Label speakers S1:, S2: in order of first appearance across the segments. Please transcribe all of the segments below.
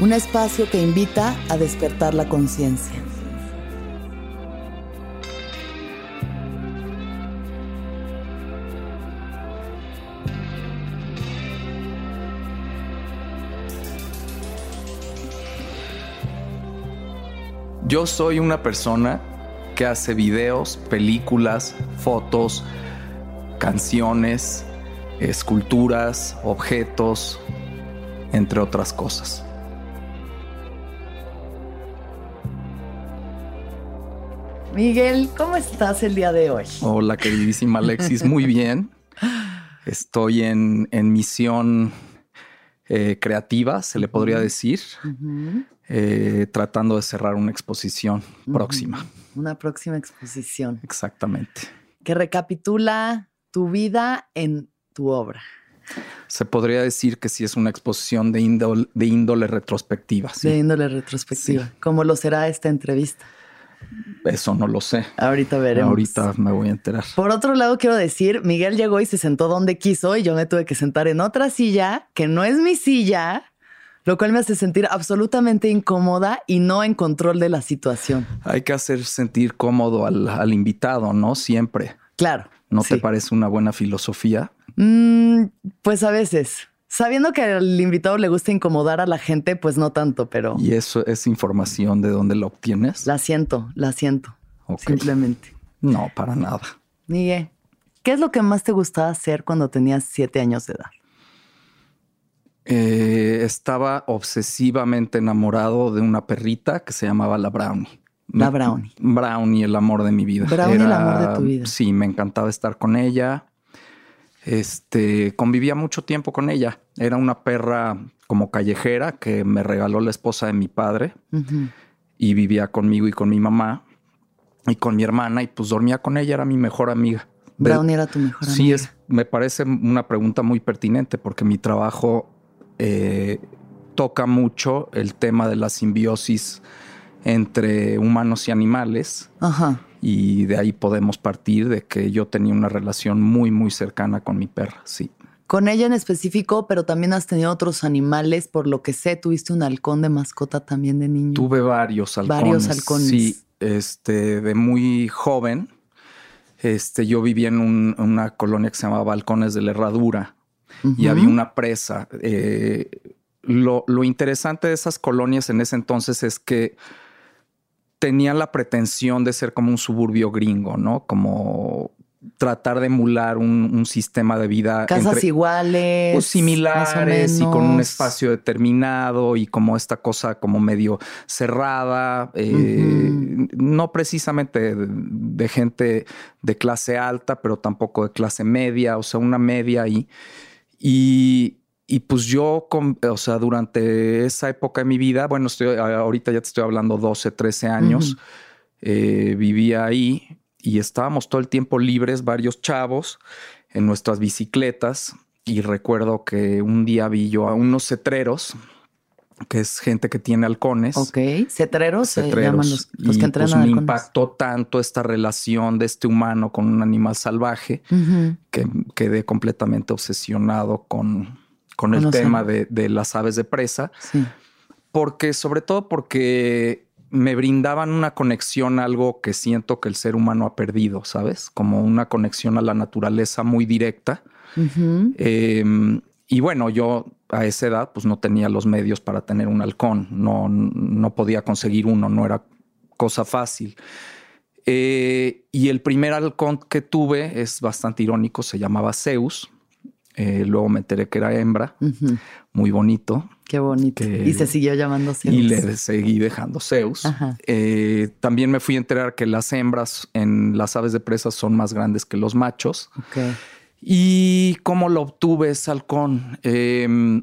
S1: un espacio que invita a despertar la conciencia.
S2: Yo soy una persona que hace videos, películas, fotos, canciones, esculturas, objetos, entre otras cosas.
S1: Miguel, ¿cómo estás el día de hoy?
S2: Hola, queridísima Alexis, muy bien. Estoy en, misión eh, creativa, se le podría decir, eh, tratando de cerrar una exposición próxima.
S1: Una próxima exposición.
S2: Exactamente.
S1: Que recapitula tu vida en tu obra.
S2: Se podría decir que sí es una exposición de índole, de índole retrospectiva.
S1: De índole retrospectiva. ¿Cómo lo será esta entrevista?
S2: Eso no lo sé.
S1: Ahorita veremos.
S2: Ahorita me voy a enterar.
S1: Por otro lado, quiero decir, Miguel llegó y se sentó donde quiso y yo me tuve que sentar en otra silla que no es mi silla, lo cual me hace sentir absolutamente incómoda y no en control de la situación.
S2: Hay que hacer sentir cómodo al, invitado, ¿no? Siempre.
S1: Claro.
S2: ¿No te parece una buena filosofía?
S1: Mm, pues a veces. Sabiendo que al invitado le gusta incomodar a la gente, pues no tanto, pero.
S2: ¿Y eso es información de dónde la obtienes?
S1: La siento, la siento. Simplemente.
S2: No, para nada.
S1: Miguel, ¿qué es lo que más te gustaba hacer cuando tenías siete años de edad?
S2: Eh, estaba obsesivamente enamorado de una perrita que se llamaba la Brownie.
S1: La Brownie.
S2: Brownie, el amor de mi vida.
S1: Brownie, el amor de tu vida.
S2: Sí, me encantaba estar con ella este, convivía mucho tiempo con ella. Era una perra como callejera que me regaló la esposa de mi padre y vivía conmigo y con mi mamá y con mi hermana y pues dormía con ella, era mi mejor amiga.
S1: Brownie era tu mejor amiga.
S2: Sí, es, me parece una pregunta muy pertinente porque mi trabajo eh, toca mucho el tema de la simbiosis entre humanos y animales.
S1: Ajá
S2: y de ahí podemos partir de que yo tenía una relación muy, muy cercana con mi perra, sí.
S1: Con ella en específico, pero también has tenido otros animales, por lo que sé, tuviste un halcón de mascota también de niño.
S2: Tuve varios halcones.
S1: Varios halcones.
S2: Sí, este, de muy joven, este, yo vivía en una colonia que se llamaba Balcones de la Herradura y había una presa. Eh, lo, lo interesante de esas colonias en ese entonces es que tenía la pretensión de ser como un suburbio gringo, ¿no? Como tratar de emular un, sistema de vida.
S1: Casas iguales.
S2: Pues, similares y con un espacio determinado y como esta cosa como medio cerrada, eh, no precisamente de, gente de clase alta, pero tampoco de clase media, o sea, una media ahí. Y, y pues yo, o sea, durante esa época de mi vida, bueno, estoy, ahorita ya te estoy hablando 12, 13 años, eh, vivía ahí y estábamos todo el tiempo libres, varios chavos, en nuestras bicicletas. Y recuerdo que un día vi yo a unos cetreros que es gente que tiene halcones.
S1: Ok, cetreros, se llaman los,
S2: los que entrenan pues, me impactó tanto esta relación de este humano con un animal salvaje que quedé completamente obsesionado con, con el tema de, de, las aves de presa. Sí. Porque, sobre todo porque me brindaban una conexión algo que siento que el ser humano ha perdido, ¿sabes? Como una conexión a la naturaleza muy directa. Em, y bueno, yo a esa edad pues no tenía los medios para tener un halcón, no, no podía conseguir uno, no era cosa fácil. Eh, y el primer halcón que tuve es bastante irónico, se llamaba Zeus. Eh, luego me enteré que era hembra, muy bonito.
S1: Qué bonito. y se siguió llamando Zeus.
S2: Y le seguí dejando Zeus. Eh, también me fui a enterar que las hembras en las aves de presa son más grandes que los machos. ¿Y cómo lo obtuve ese halcón? Em,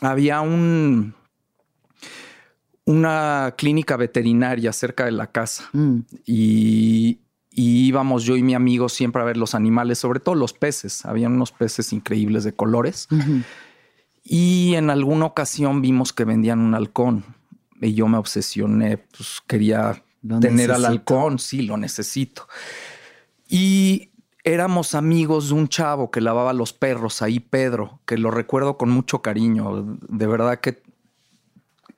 S2: había un, una clínica veterinaria cerca de la casa mm. y, íbamos yo y mi amigo siempre a ver los animales, sobre todo los peces. Habían unos peces increíbles de colores. Y en alguna ocasión vimos que vendían un halcón y yo me obsesioné, pues quería tener al halcón, sí, lo necesito. Y éramos amigos de un chavo que lavaba los perros ahí, Pedro, que lo recuerdo con mucho cariño. De verdad que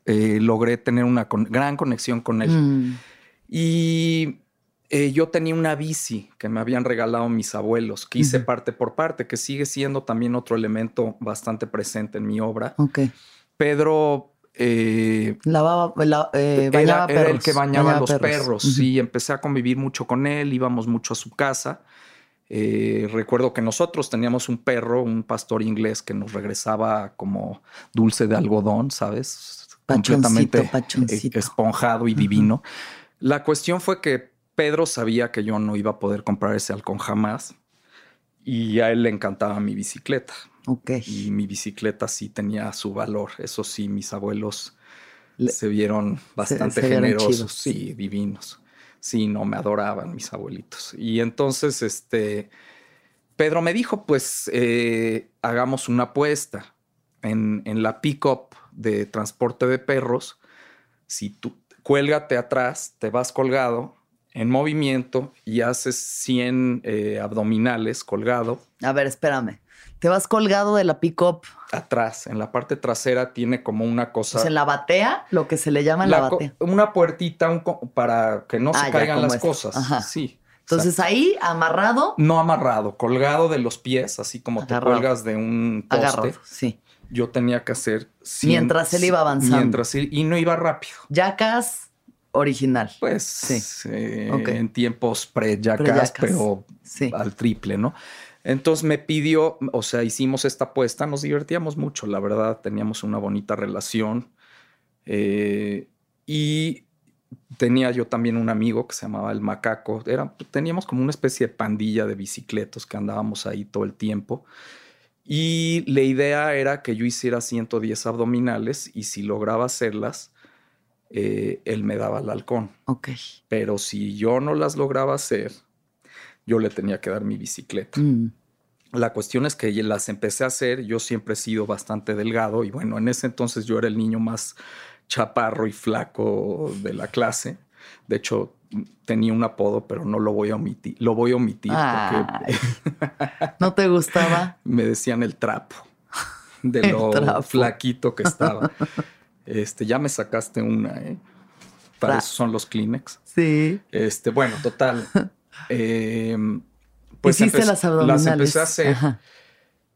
S2: eh, logré tener una gran conexión con él. Mm. Y eh, yo tenía una bici que me habían regalado mis abuelos, que hice parte por parte, que sigue siendo también otro elemento bastante presente en mi obra.
S1: Ok.
S2: Pedro eh,
S1: Lavaba, bañaba
S2: era, el que bañaba, los perros. Sí, empecé a convivir mucho con él, íbamos mucho a su casa. Eh, recuerdo que nosotros teníamos un perro, un pastor inglés que nos regresaba como dulce de algodón, ¿sabes? Completamente esponjado y divino. La cuestión fue que Pedro sabía que yo no iba a poder comprar ese halcón jamás y a él le encantaba mi bicicleta.
S1: Ok.
S2: Y mi bicicleta sí tenía su valor. Eso sí, mis abuelos se vieron bastante generosos, sí, divinos sí, no me adoraban mis abuelitos. Y entonces, este, Pedro me dijo, pues eh, hagamos una apuesta en, en la pick-up de transporte de perros. Si tú cuélgate atrás, te vas colgado en movimiento y haces 100 eh, abdominales colgado.
S1: A ver, espérame. Te vas colgado de la pick-up.
S2: Atrás, en la parte trasera tiene como una cosa.
S1: Pues en la batea, lo que se le llama la, batea.
S2: Una puertita para que no se ah, caigan las cosas. Ajá. Sí.
S1: Entonces ahí amarrado.
S2: No amarrado, colgado de los pies, así como te cuelgas de un poste. Agarrado,
S1: sí.
S2: Yo tenía que hacer.
S1: mientras él iba avanzando.
S2: Mientras él, y no iba rápido.
S1: Jackass original.
S2: Pues sí. Eh, en tiempos pre-Jackass, pero al triple, ¿no? Entonces me pidió, o sea, hicimos esta apuesta, nos divertíamos mucho, la verdad, teníamos una bonita relación. Eh, y tenía yo también un amigo que se llamaba el Macaco. Era, teníamos como una especie de pandilla de bicicletos que andábamos ahí todo el tiempo. Y la idea era que yo hiciera 110 abdominales y si lograba hacerlas, eh, él me daba el halcón.
S1: Ok.
S2: Pero si yo no las lograba hacer, yo le tenía que dar mi bicicleta. Mm. La cuestión es que las empecé a hacer, yo siempre he sido bastante delgado y bueno, en ese entonces yo era el niño más chaparro y flaco de la clase. De hecho, tenía un apodo, pero no lo voy a omitir. Lo voy a omitir porque...
S1: ¿No te gustaba?
S2: Me decían el trapo de lo flaquito que estaba. Este, ya me sacaste una, ¿eh? Para eso son los Kleenex.
S1: Sí.
S2: Este, bueno, total. Eh, pues
S1: Hiciste las abdominales.
S2: Las empecé a hacer.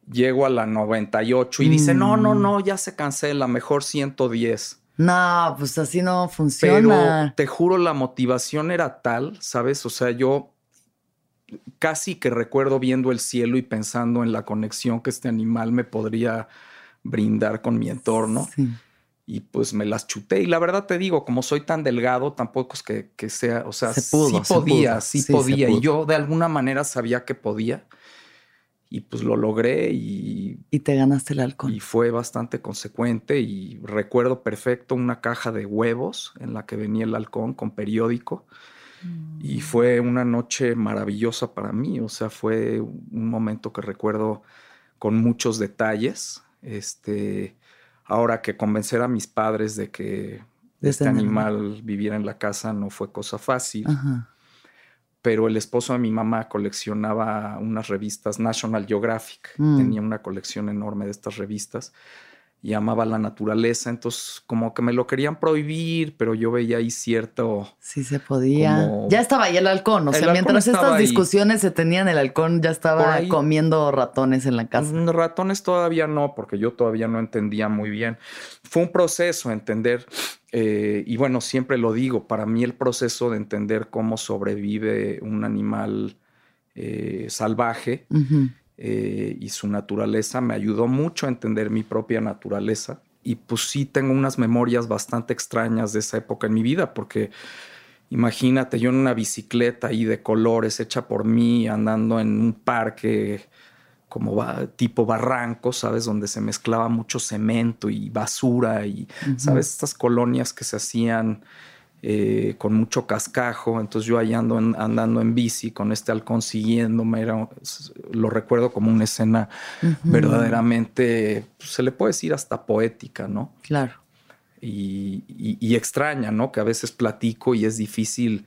S2: Llego a la 98 y dice, no, no, mm. no, ya se cancela, mejor 110.
S1: No, pues así no funciona.
S2: Pero te juro, la motivación era tal, ¿sabes? O sea, yo casi que recuerdo viendo el cielo y pensando en la conexión que este animal me podría brindar con mi entorno. Sí y pues me las chuté. Y la verdad te digo, como soy tan delgado, tampoco es que, que sea, o sea, sí podía, sí, podía. Y yo de alguna manera sabía que podía. Y pues lo logré y...
S1: Y te ganaste el halcón.
S2: Y fue bastante consecuente y recuerdo perfecto una caja de huevos en la que venía el halcón con periódico. Y mm. fue una noche maravillosa para mí, o sea, fue un momento que recuerdo con muchos detalles. Este, Ahora que convencer a mis padres de que este animal viviera en la casa no fue cosa fácil. Pero el esposo de mi mamá coleccionaba unas revistas National Geographic. Mm. Tenía una colección enorme de estas revistas y amaba la naturaleza, entonces como que me lo querían prohibir, pero yo veía ahí cierto...
S1: Sí se podía. Ya estaba ahí el halcón, o sea, mientras estas discusiones se tenían, el halcón ya estaba comiendo ratones en la casa.
S2: Mm, ratones todavía no, porque yo todavía no entendía muy bien. Fue un proceso entender, eh, y bueno, siempre lo digo, para mí el proceso de entender cómo sobrevive un animal eh, salvaje. Eh, y su naturaleza me ayudó mucho a entender mi propia naturaleza. Y pues sí tengo unas memorias bastante extrañas de esa época en mi vida, porque imagínate yo en una bicicleta ahí de colores hecha por mí, andando en un parque como tipo barranco, ¿sabes? Donde se mezclaba mucho cemento y basura y, ¿sabes? Estas colonias que se hacían eh, con mucho cascajo. Entonces yo ahí ando andando en bici con este halcón siguiéndome. Era, lo recuerdo como una escena verdaderamente, pues, se le puede decir hasta poética, ¿no?
S1: Claro.
S2: Y, extraña, ¿no? Que a veces platico y es difícil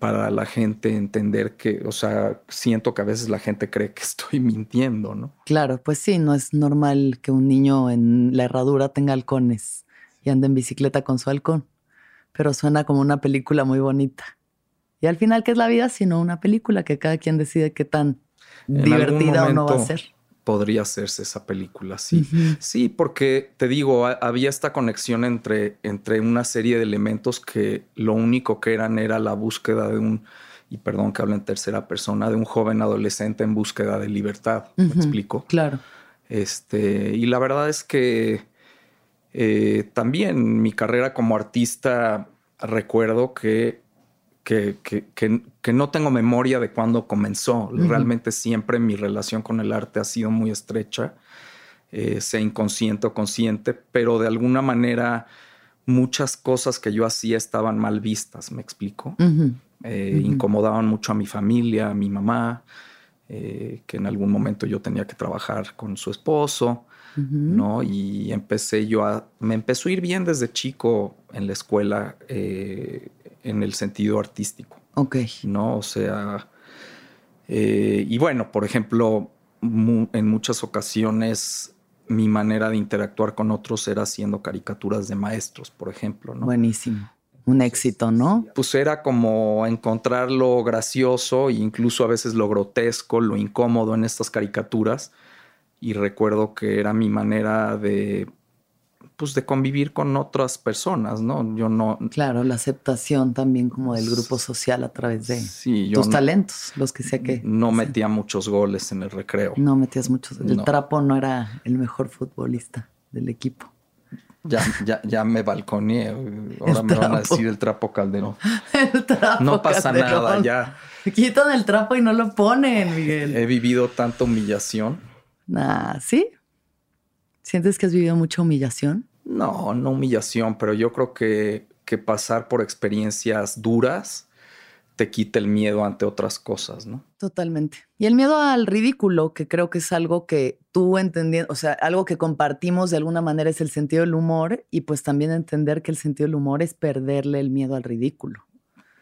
S2: para la gente entender que, o sea, siento que a veces la gente cree que estoy mintiendo, ¿no?
S1: Claro, pues sí, no es normal que un niño en la herradura tenga halcones y ande en bicicleta con su halcón pero suena como una película muy bonita. Y al final, ¿qué es la vida? Sino una película que cada quien decide qué tan divertida o no va a ser.
S2: Podría hacerse esa película, sí. Sí, porque te digo, había esta conexión entre, entre una serie de elementos que lo único que eran era la búsqueda de un, y perdón que hable en tercera persona, de un joven adolescente en búsqueda de libertad. ¿Me explico?
S1: Claro.
S2: Este, y la verdad es que eh, también mi carrera como artista, recuerdo que, que, que, no tengo memoria de cuándo comenzó. Realmente siempre mi relación con el arte ha sido muy estrecha, eh, sea inconsciente o consciente, pero de alguna manera muchas cosas que yo hacía estaban mal vistas, me explico. Eh, incomodaban mucho a mi familia, a mi mamá, que en algún momento yo tenía que trabajar con su esposo. ¿No? Y empecé yo a, me empezó a ir bien desde chico en la escuela eh, en el sentido artístico.
S1: Ok.
S2: ¿No? O sea, eh, y bueno, por ejemplo, en muchas ocasiones mi manera de interactuar con otros era haciendo caricaturas de maestros, por ejemplo, ¿no?
S1: Buenísimo. Un éxito, ¿no?
S2: Pues era como encontrar lo gracioso e incluso a veces lo grotesco, lo incómodo en estas caricaturas y recuerdo que era mi manera de pues de convivir con otras personas, ¿no? Yo no...
S1: Claro, la aceptación también como del grupo social a través de tus talentos, los que sea que...
S2: No metía muchos goles en el recreo.
S1: No metías muchos. El trapo no era el mejor futbolista del equipo.
S2: Ya, ya, ya me balconeé. Ahora me van a decir el trapo Calderón.
S1: El trapo
S2: No pasa nada, ya.
S1: Quitan el trapo y no lo ponen, Miguel.
S2: He vivido tanta humillación
S1: Ah, ¿Sí? ¿Sientes que has vivido mucha humillación?
S2: No, no humillación, pero yo creo que, que pasar por experiencias duras te quita el miedo ante otras cosas, ¿no?
S1: Totalmente. Y el miedo al ridículo, que creo que es algo que tú entendiendo, o sea, algo que compartimos de alguna manera es el sentido del humor y pues también entender que el sentido del humor es perderle el miedo al ridículo.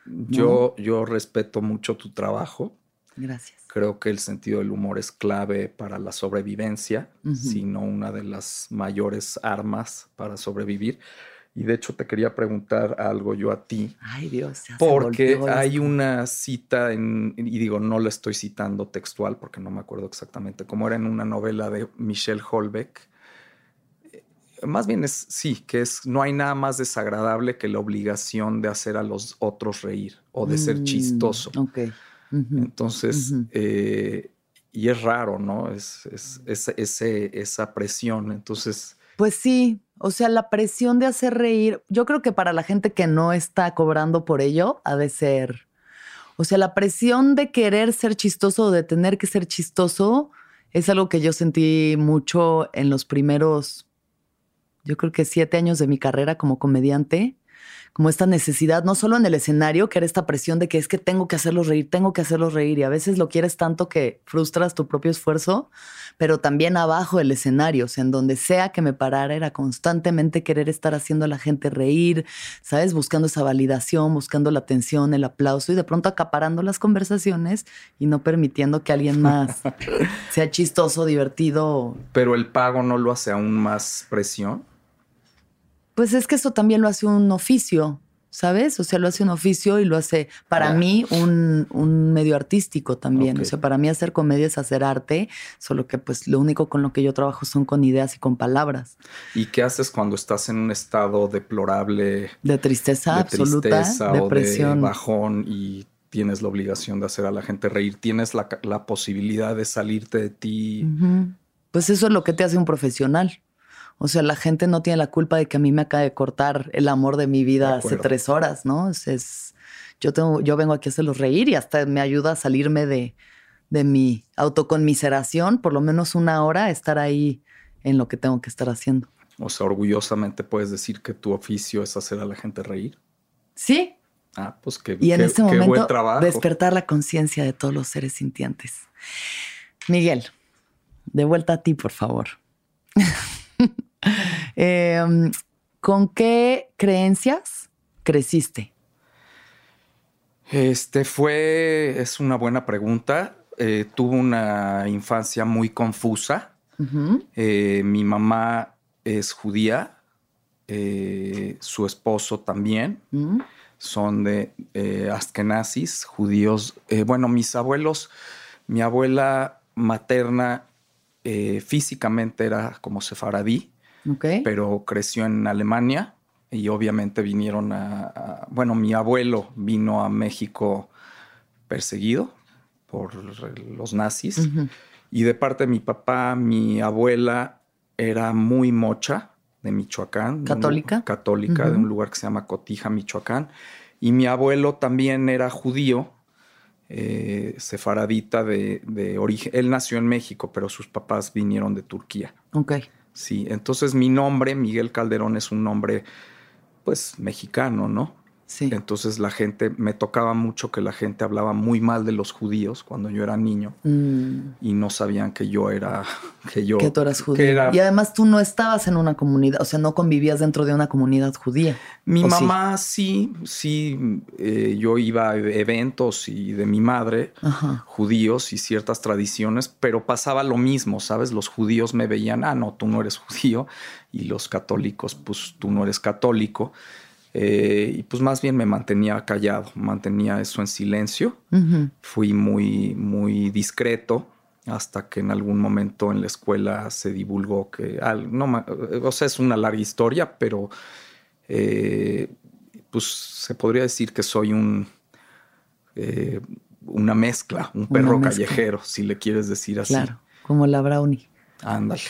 S2: Yo, yo respeto mucho tu trabajo.
S1: Gracias.
S2: Creo que el sentido del humor es clave para la sobrevivencia, sino una de las mayores armas para sobrevivir. Y de hecho te quería preguntar algo yo a ti.
S1: Ay Dios.
S2: porque hay una cita en, y digo, no la estoy citando textual porque no me acuerdo exactamente cómo era en una novela de Michelle Holbeck. Eh, más bien es, sí, que es, no hay nada más desagradable que la obligación de hacer a los otros reír o de ser mm, Entonces, eh, y es raro, ¿no? Es, es, esa presión. Entonces.
S1: Pues sí, o sea, la presión de hacer reír, yo creo que para la gente que no está cobrando por ello, ha de ser. O sea, la presión de querer ser chistoso o de tener que ser chistoso es algo que yo sentí mucho en los primeros, yo creo que siete años de mi carrera como comediante como esta necesidad, no solo en el escenario, que era esta presión de que es que tengo que hacerlos reír, tengo que hacerlos reír, y a veces lo quieres tanto que frustras tu propio esfuerzo, pero también abajo del escenario, o sea, en donde sea que me parara, era constantemente querer estar haciendo a la gente reír, ¿sabes? Buscando esa validación, buscando la atención, el aplauso, y de pronto acaparando las conversaciones y no permitiendo que alguien más sea chistoso, divertido.
S2: Pero el pago no lo hace aún más presión.
S1: Pues es que eso también lo hace un oficio, ¿sabes? O sea, lo hace un oficio y lo hace para mí un, medio artístico también. O sea, para mí hacer comedia es hacer arte, solo que pues lo único con lo que yo trabajo son con ideas y con palabras.
S2: ¿Y qué haces cuando estás en un estado deplorable?
S1: De tristeza absoluta, depresión.
S2: de bajón y tienes la obligación de hacer a la gente reír, tienes la, posibilidad de salirte de ti.
S1: Pues eso es lo que te hace un profesional. O sea, la gente no tiene la culpa de que a mí me acabe de cortar el amor de mi vida hace tres horas, ¿no? Es, yo, tengo, yo vengo aquí a hacerlos reír y hasta me ayuda a salirme de, de mi autoconmiseración, por lo menos una hora, estar ahí en lo que tengo que estar haciendo.
S2: O sea, orgullosamente puedes decir que tu oficio es hacer a la gente reír.
S1: Sí.
S2: Ah, pues qué,
S1: y en este momento,
S2: buen trabajo.
S1: despertar la conciencia de todos los seres sintientes. Miguel, de vuelta a ti, por favor. Em, ¿Con qué creencias creciste?
S2: Este fue, es una buena pregunta. Eh, tuve una infancia muy confusa. Eh, mi mamá es judía, eh, su esposo también. Mm. Son de Askenazis, judíos. bueno, mis abuelos, mi abuela materna físicamente era como sefaradí pero creció en Alemania y obviamente vinieron a, bueno, mi abuelo vino a México perseguido por los nazis y de parte de mi papá, mi abuela era muy mocha de Michoacán.
S1: ¿Católica?
S2: católica, de un lugar que se llama Cotija, Michoacán. Y mi abuelo también era judío, eh, sefaradita de, de, origen. Él nació en México, pero sus papás vinieron de Turquía.
S1: Ok.
S2: Sí, entonces mi nombre, Miguel Calderón, es un nombre, pues, mexicano, ¿no?
S1: Sí.
S2: Entonces la gente, me tocaba mucho que la gente hablaba muy mal de los judíos cuando yo era niño mm. y no sabían que yo era, que yo...
S1: Que tú eras judío. Y además tú no estabas en una comunidad, o sea, no convivías dentro de una comunidad judía.
S2: Mi mamá sí, sí, eh, yo iba a eventos y de mi madre, judíos y ciertas tradiciones, pero pasaba lo mismo, ¿sabes? Los judíos me veían, ah, no, tú no eres judío y los católicos, pues tú no eres católico. Eh, y pues más bien me mantenía callado, mantenía eso en silencio. Fui muy, muy discreto hasta que en algún momento en la escuela se divulgó que, no, o sea, es una larga historia, pero eh, pues se podría decir que soy un, eh, una mezcla, un perro callejero, si le quieres decir así.
S1: Claro, como la brownie.
S2: Ándale.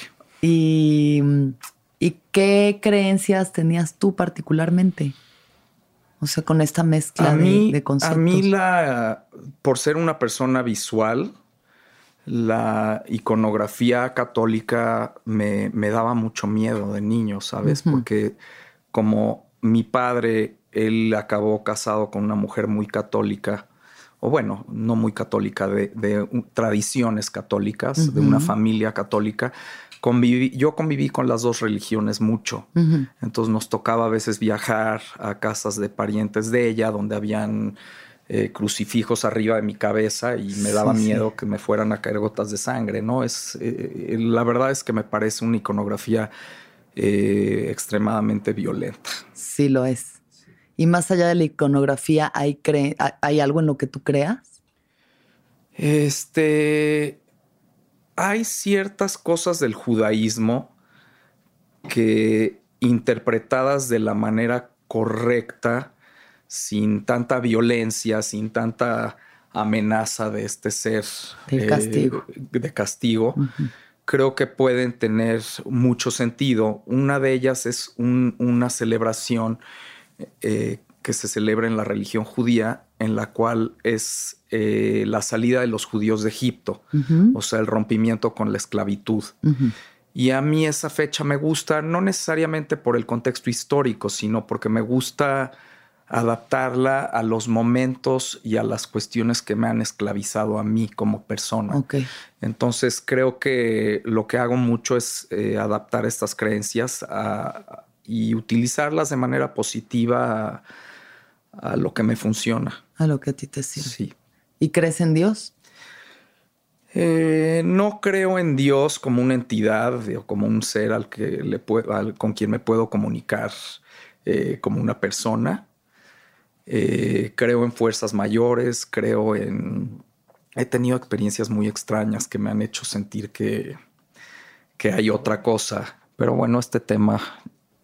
S1: Y ¿Y qué creencias tenías tú particularmente? O sea, con esta mezcla de, conceptos.
S2: A mí, la, por ser una persona visual, la iconografía católica me, daba mucho miedo de niño, ¿sabes? Porque como mi padre, él acabó casado con una mujer muy católica, o bueno, no muy católica, de, tradiciones católicas, de una familia católica yo conviví con las dos religiones mucho. Entonces nos tocaba a veces viajar a casas de parientes de ella donde habían eh, crucifijos arriba de mi cabeza y me daba miedo que me fueran a caer gotas de sangre, ¿no? Es, eh, eh, la verdad es que me parece una iconografía extremadamente violenta.
S1: Sí, lo es. Y más allá de la iconografía, ¿hay, ¿hay algo en lo que tú creas?
S2: Este hay ciertas cosas del judaísmo que interpretadas de la manera correcta, sin tanta violencia, sin tanta amenaza de este ser
S1: de castigo,
S2: de castigo creo que pueden tener mucho sentido. Una de ellas es una celebración eh, que se celebra en la religión judía, en la cual es eh, la salida de los judíos de Egipto, o sea, el rompimiento con la esclavitud. Y a mí esa fecha me gusta, no necesariamente por el contexto histórico, sino porque me gusta adaptarla a los momentos y a las cuestiones que me han esclavizado a mí como persona. Entonces creo que lo que hago mucho es eh, adaptar estas creencias y utilizarlas de manera positiva a, lo que me funciona.
S1: A lo que a ti te sirve.
S2: Sí.
S1: ¿Y crees en Dios?
S2: Eh, no creo en Dios como una entidad o como un ser al que le con quien me puedo comunicar eh, como una persona. Eh, creo en fuerzas mayores, creo en... He tenido experiencias muy extrañas que me han hecho sentir que, que hay otra cosa. Pero bueno, este tema...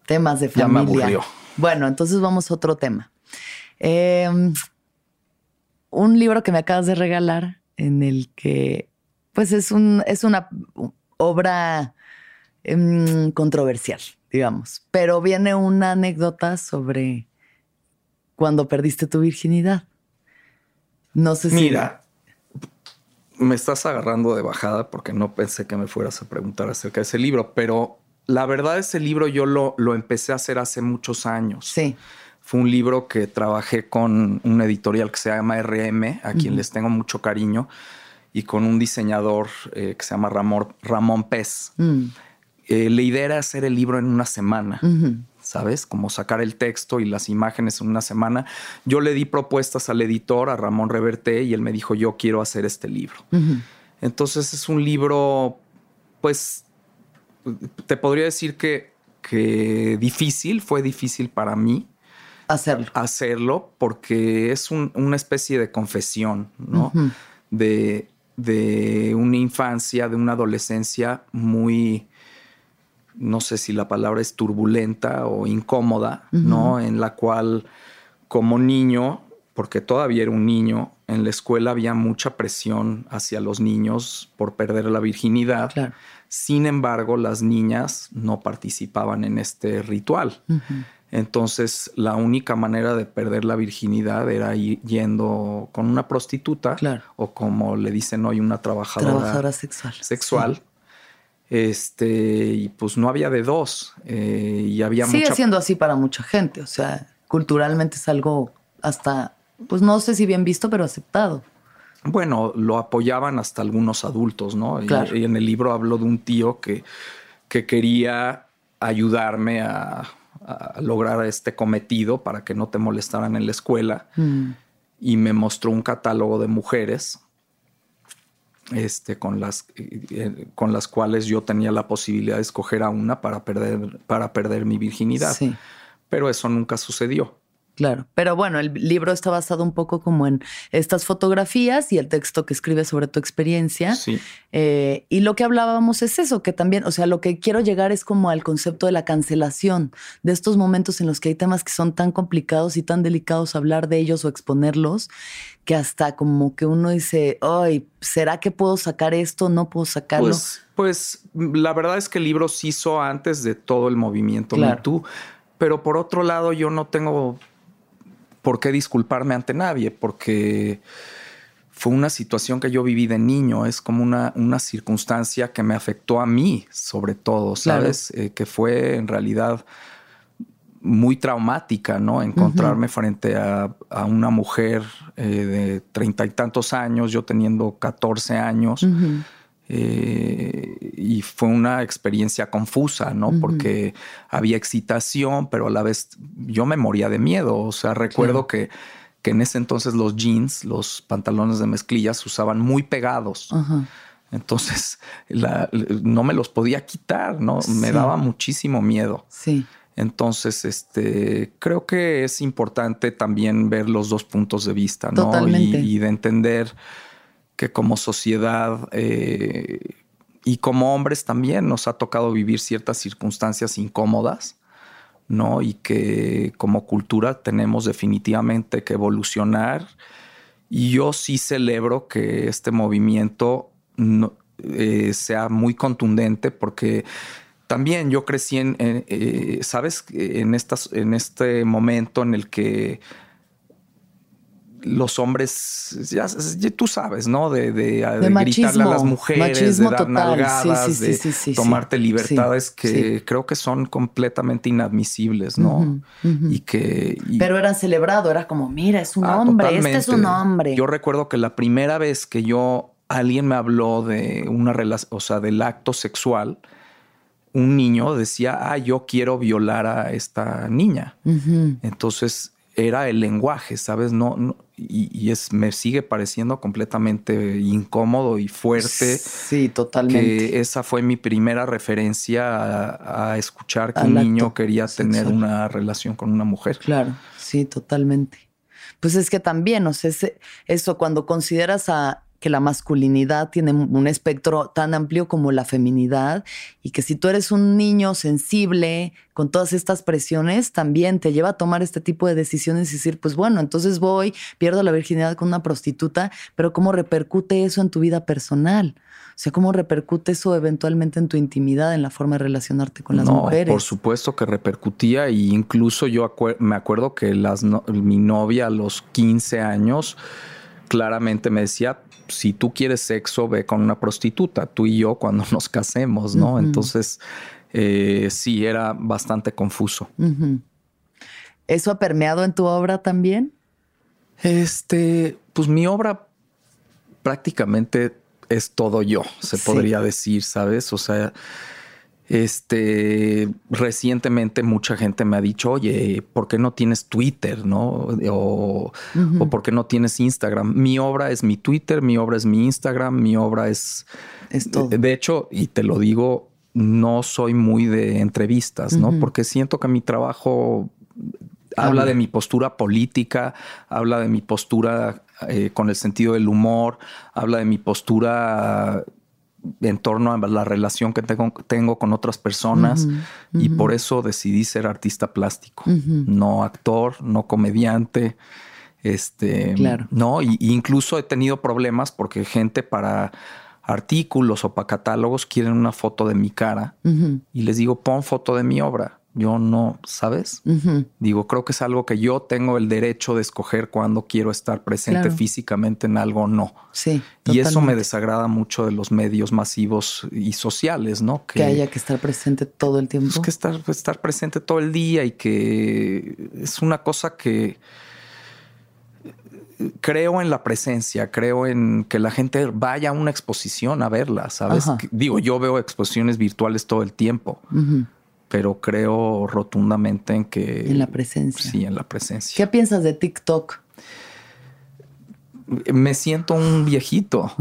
S1: Temas de familia. Ya me aburrió. Bueno, entonces vamos a otro tema. Un libro que me acabas de regalar en el que pues es, un, es una obra em, controversial, digamos. Pero viene una anécdota sobre cuando perdiste tu virginidad. No sé si.
S2: Mira, me estás agarrando de bajada porque no pensé que me fueras a preguntar acerca de ese libro, pero la verdad, ese libro yo lo, lo empecé a hacer hace muchos años.
S1: Sí.
S2: Fue un libro que trabajé con un editorial que se llama RM, a quien les tengo mucho cariño y con un diseñador eh, que se llama Ramón, Ramón Pez. Eh, la idea era hacer el libro en una semana, ¿sabes? Como sacar el texto y las imágenes en una semana. Yo le di propuestas al editor, a Ramón Reverté, y él me dijo, yo quiero hacer este libro. Entonces es un libro, pues, te podría decir que, que difícil, fue difícil para mí.
S1: Hacerlo.
S2: Hacerlo, porque es una especie de confesión, ¿no? de, de una infancia, de una adolescencia muy, no sé si la palabra es turbulenta o incómoda, ¿no? En la cual como niño, porque todavía era un niño, en la escuela había mucha presión hacia los niños por perder la virginidad. Sin embargo, las niñas no participaban en este ritual. Entonces, la única manera de perder la virginidad era ir yendo con una prostituta o como le dicen hoy, una trabajadora,
S1: sexual.
S2: Sexual. Este, y pues no había de dos. Eh, y había
S1: Sigue siendo así para mucha gente. O sea, culturalmente es algo hasta, pues no sé si bien visto, pero aceptado.
S2: Bueno, lo apoyaban hasta algunos adultos, ¿no? Y, en el libro hablo de un tío que, que quería ayudarme a a lograr este cometido para que no te molestaran en la escuela. Mm. Y me mostró un catálogo de mujeres este, con, las, eh, con las cuales yo tenía la posibilidad de escoger a una para perder, para perder mi virginidad. Pero eso nunca sucedió.
S1: Claro, pero bueno, el libro está basado un poco como en estas fotografías y el texto que escribe sobre tu experiencia.
S2: Sí.
S1: Eh, y lo que hablábamos es eso, que también, o sea, lo que quiero llegar es como al concepto de la cancelación, de estos momentos en los que hay temas que son tan complicados y tan delicados hablar de ellos o exponerlos, que hasta como que uno dice, ay, ¿será que puedo sacar esto? ¿No puedo sacarlo?
S2: Pues, pues la verdad es que el libro se hizo antes de todo el movimiento claro. pero por otro lado yo no tengo por qué disculparme ante nadie, porque fue una situación que yo viví de niño, es como una, una circunstancia que me afectó a mí, sobre todo, ¿sabes? Eh, que fue en realidad muy traumática, ¿no? Encontrarme frente a, una mujer eh, de treinta y tantos años, yo teniendo 14 años. Eh, y fue una experiencia confusa, ¿no? Porque había excitación, pero a la vez yo me moría de miedo. O sea, recuerdo que, que, en ese entonces los jeans, los pantalones de mezclilla se usaban muy pegados. Entonces no me los podía quitar, ¿no? Me daba muchísimo miedo.
S1: Sí.
S2: Entonces, este, creo que es importante también ver los dos puntos de vista, ¿no? y de entender que como sociedad eh, y como hombres también nos ha tocado vivir ciertas circunstancias incómodas, ¿no? Y que como cultura tenemos definitivamente que evolucionar. Y yo sí celebro que este movimiento eh, sea muy contundente porque también yo crecí en, eh, ¿sabes? En, estas, en este momento en el que los hombres, ya, tú sabes, ¿no? De, de, gritarle a las mujeres, de dar nalgadas, de tomarte libertades que creo que son completamente inadmisibles, ¿no? Y que...
S1: Pero era celebrado, era como, mira, es un ah, hombre, este es un hombre.
S2: Yo recuerdo que la primera vez que yo, alguien me habló de una relación, o sea, del acto sexual, un niño decía, ah, yo quiero violar a esta niña. Entonces era el lenguaje, ¿sabes? No, y, es, me sigue pareciendo completamente incómodo y fuerte.
S1: Sí, totalmente.
S2: esa fue mi primera referencia a, escuchar que un niño quería tener una relación con una mujer.
S1: Claro, sí, totalmente. Pues es que también, o sea, eso cuando consideras a que la masculinidad tiene un espectro tan amplio como la feminidad y que si tú eres un niño sensible con todas estas presiones, también te lleva a tomar este tipo de decisiones y decir, pues bueno, entonces voy, pierdo la virginidad con una prostituta, pero ¿cómo repercute eso en tu vida personal? O sea, ¿cómo repercute eso eventualmente en tu intimidad, en la forma de relacionarte con las no, mujeres?
S2: Por supuesto que repercutía y incluso yo me acuerdo que las mi novia a los 15 años claramente me decía, si tú quieres sexo, ve con una prostituta, tú y yo cuando nos casemos, ¿no? Entonces, eh, sí, era bastante confuso.
S1: ¿Eso ha permeado en tu obra también?
S2: Este, pues mi obra prácticamente es todo yo, se podría decir, ¿sabes? O sea, este, recientemente mucha gente me ha dicho, oye, ¿por qué no tienes Twitter, no? O, ¿por qué no tienes Instagram? Mi obra es mi Twitter, mi obra es mi Instagram, mi obra es...
S1: Esto.
S2: De hecho, y te lo digo, no soy muy de entrevistas, ¿no? Porque siento que mi trabajo habla de mi postura política, habla de mi postura eh, con el sentido del humor, habla de mi postura en torno a la relación que tengo, con otras personas y por eso decidí ser artista plástico, no actor, no comediante. Este,
S1: claro.
S2: no, y, incluso he tenido problemas porque gente para artículos o para catálogos quieren una foto de mi cara y les digo, pon foto de mi obra yo no, ¿sabes? Digo, creo que es algo que yo tengo el derecho de escoger cuando quiero estar presente físicamente en algo o no.
S1: Sí.
S2: Y eso me desagrada mucho de los medios masivos y sociales, ¿no?
S1: Que, haya que estar presente todo el tiempo.
S2: Pues que estar, estar presente todo el día y que es una cosa que creo en la presencia, creo en que la gente vaya a una exposición a verla, ¿sabes? Digo, yo veo exposiciones virtuales todo el tiempo pero creo rotundamente en que...
S1: En la presencia.
S2: Sí, en la presencia.
S1: ¿Qué piensas de TikTok?
S2: me siento un viejito.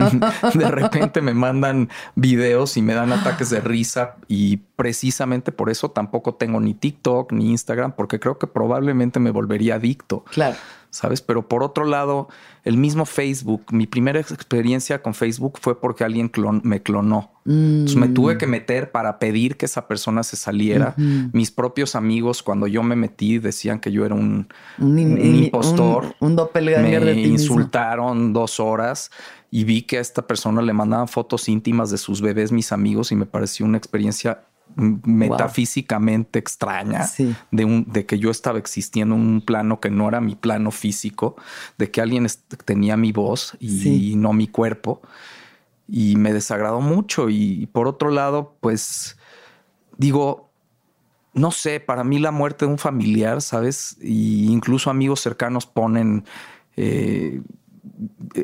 S2: de repente me mandan videos y me dan ataques de risa y precisamente por eso tampoco tengo ni TikTok ni Instagram porque creo que probablemente me volvería adicto.
S1: Claro.
S2: ¿sabes? Pero por otro lado, el mismo Facebook, mi primera experiencia con Facebook fue porque alguien me clonó. Entonces me tuve que meter para pedir que esa persona se saliera. Mis propios amigos, cuando yo me metí, decían que yo era un, impostor.
S1: Un, doppelganger
S2: me insultaron dos horas y vi que a esta persona le mandaban fotos íntimas de sus bebés, mis amigos, y me pareció una experiencia metafísicamente extraña de, un, de que yo estaba existiendo en un plano que no era mi plano físico, de que alguien tenía mi voz y no mi cuerpo. Y me desagradó mucho. Y por otro lado, pues digo, no sé, para mí la muerte de un familiar, ¿sabes? Y incluso amigos cercanos ponen eh,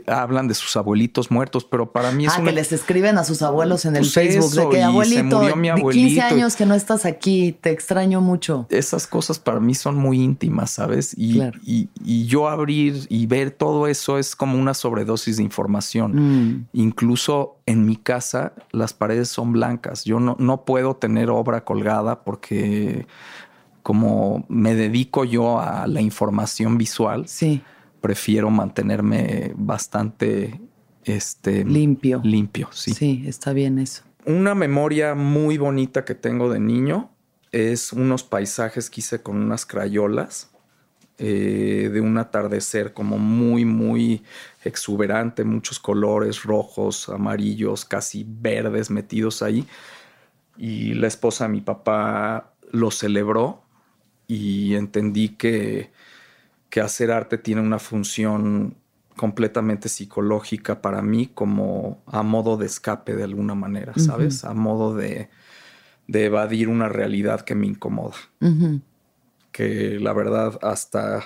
S2: hablan de sus abuelitos muertos, pero para mí es
S1: ah, que les escriben a sus abuelos en el pues Facebook de que abuelito, mi abuelito, 15 años que no estás aquí, te extraño mucho.
S2: Esas cosas para mí son muy íntimas, ¿sabes? Y, y, yo abrir y ver todo eso es como una sobredosis de información. Mm. Incluso en mi casa las paredes son blancas. Yo no, no puedo tener obra colgada porque como me dedico yo a la información visual.
S1: Sí
S2: prefiero mantenerme bastante este,
S1: limpio.
S2: Limpio, sí.
S1: Sí, está bien eso.
S2: Una memoria muy bonita que tengo de niño es unos paisajes que hice con unas crayolas eh, de un atardecer como muy, muy exuberante, muchos colores rojos, amarillos, casi verdes metidos ahí. Y la esposa de mi papá lo celebró y entendí que que hacer arte tiene una función completamente psicológica para mí como a modo de escape de alguna manera, ¿sabes? A modo de, evadir una realidad que me incomoda. Que la verdad hasta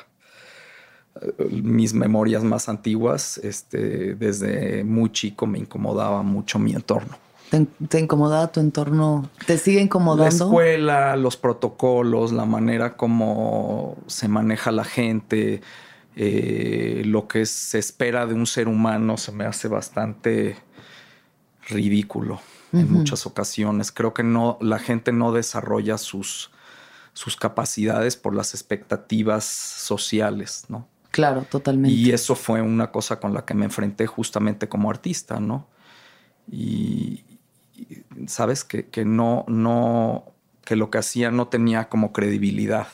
S2: eh, mis memorias más antiguas, este, desde muy chico me incomodaba mucho mi entorno.
S1: ¿Te, incomodaba tu entorno? ¿Te sigue incomodando? La
S2: escuela, los protocolos, la manera como se maneja la gente, eh, lo que se espera de un ser humano se me hace bastante ridículo en muchas ocasiones. Creo que no, la gente no desarrolla sus, sus capacidades por las expectativas sociales, ¿no?
S1: Claro, totalmente.
S2: Y eso fue una cosa con la que me enfrenté justamente como artista, ¿no? Y, sabes que, no, no, que lo que hacía no tenía como credibilidad.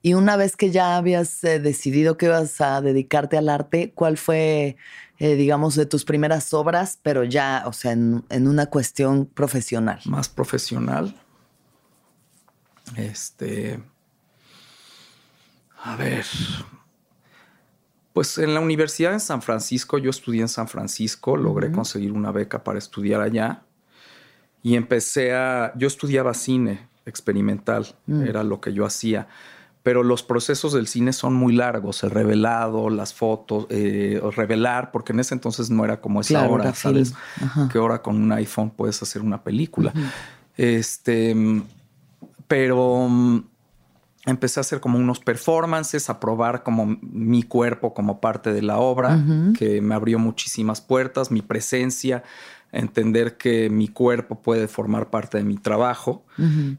S1: Y una vez que ya habías eh, decidido que ibas a dedicarte al arte, ¿cuál fue, eh, digamos, de tus primeras obras, pero ya, o sea, en, una cuestión profesional?
S2: Más profesional. Este. A ver. Pues en la universidad en San Francisco, yo estudié en San Francisco, logré conseguir una beca para estudiar allá y empecé a. Yo estudiaba cine experimental, mm. era lo que yo hacía pero los procesos del cine son muy largos, el revelado, las fotos, eh, revelar, porque en ese entonces no era como es ahora, ¿sabes? Que ahora con un iPhone puedes hacer una película. Este, pero mm, empecé a hacer como unos performances, a probar como mi cuerpo como parte de la obra, que me abrió muchísimas puertas, mi presencia, entender que mi cuerpo puede formar parte de mi trabajo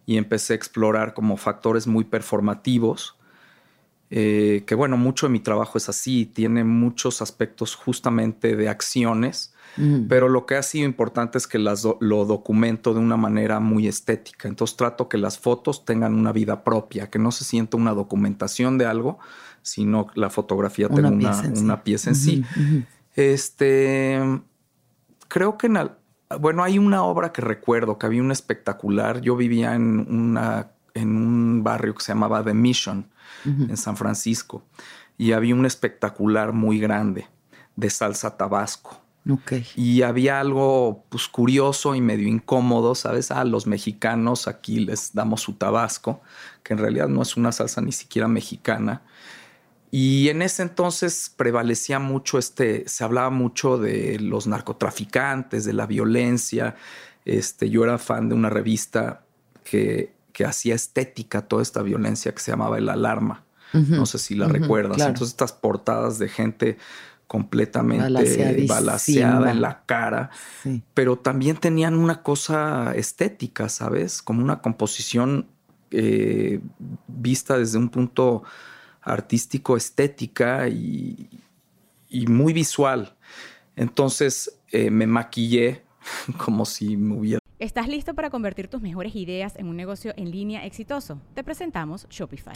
S2: y empecé a explorar como factores muy performativos. Eh, que bueno, mucho de mi trabajo es así, tiene muchos aspectos justamente de acciones, pero lo que ha sido importante es que las lo documento de una manera muy estética. Entonces trato que las fotos tengan una vida propia, que no se sienta una documentación de algo, sino la fotografía tenga una, pieza en sí. Este, creo que en bueno, hay una obra que recuerdo que había un espectacular. Yo vivía en, una, en un barrio que se llamaba The Mission en San Francisco y había un espectacular muy grande de salsa tabasco. Y había algo pues, curioso y medio incómodo, ¿sabes? A los mexicanos aquí les damos su tabasco, que en realidad no es una salsa ni siquiera mexicana. Y en ese entonces prevalecía mucho este, se hablaba mucho de los narcotraficantes, de la violencia. Este, yo era fan de una revista que, que hacía estética toda esta violencia que se llamaba El Alarma. No sé si la recuerdas. Entonces, estas portadas de gente completamente balaseada en la cara, pero también tenían una cosa estética, ¿sabes? Como una composición eh, vista desde un punto artístico, estética y, muy visual. Entonces eh, me maquillé como si me hubiera...
S3: ¿Estás listo para convertir tus mejores ideas en un negocio en línea exitoso? Te presentamos Shopify.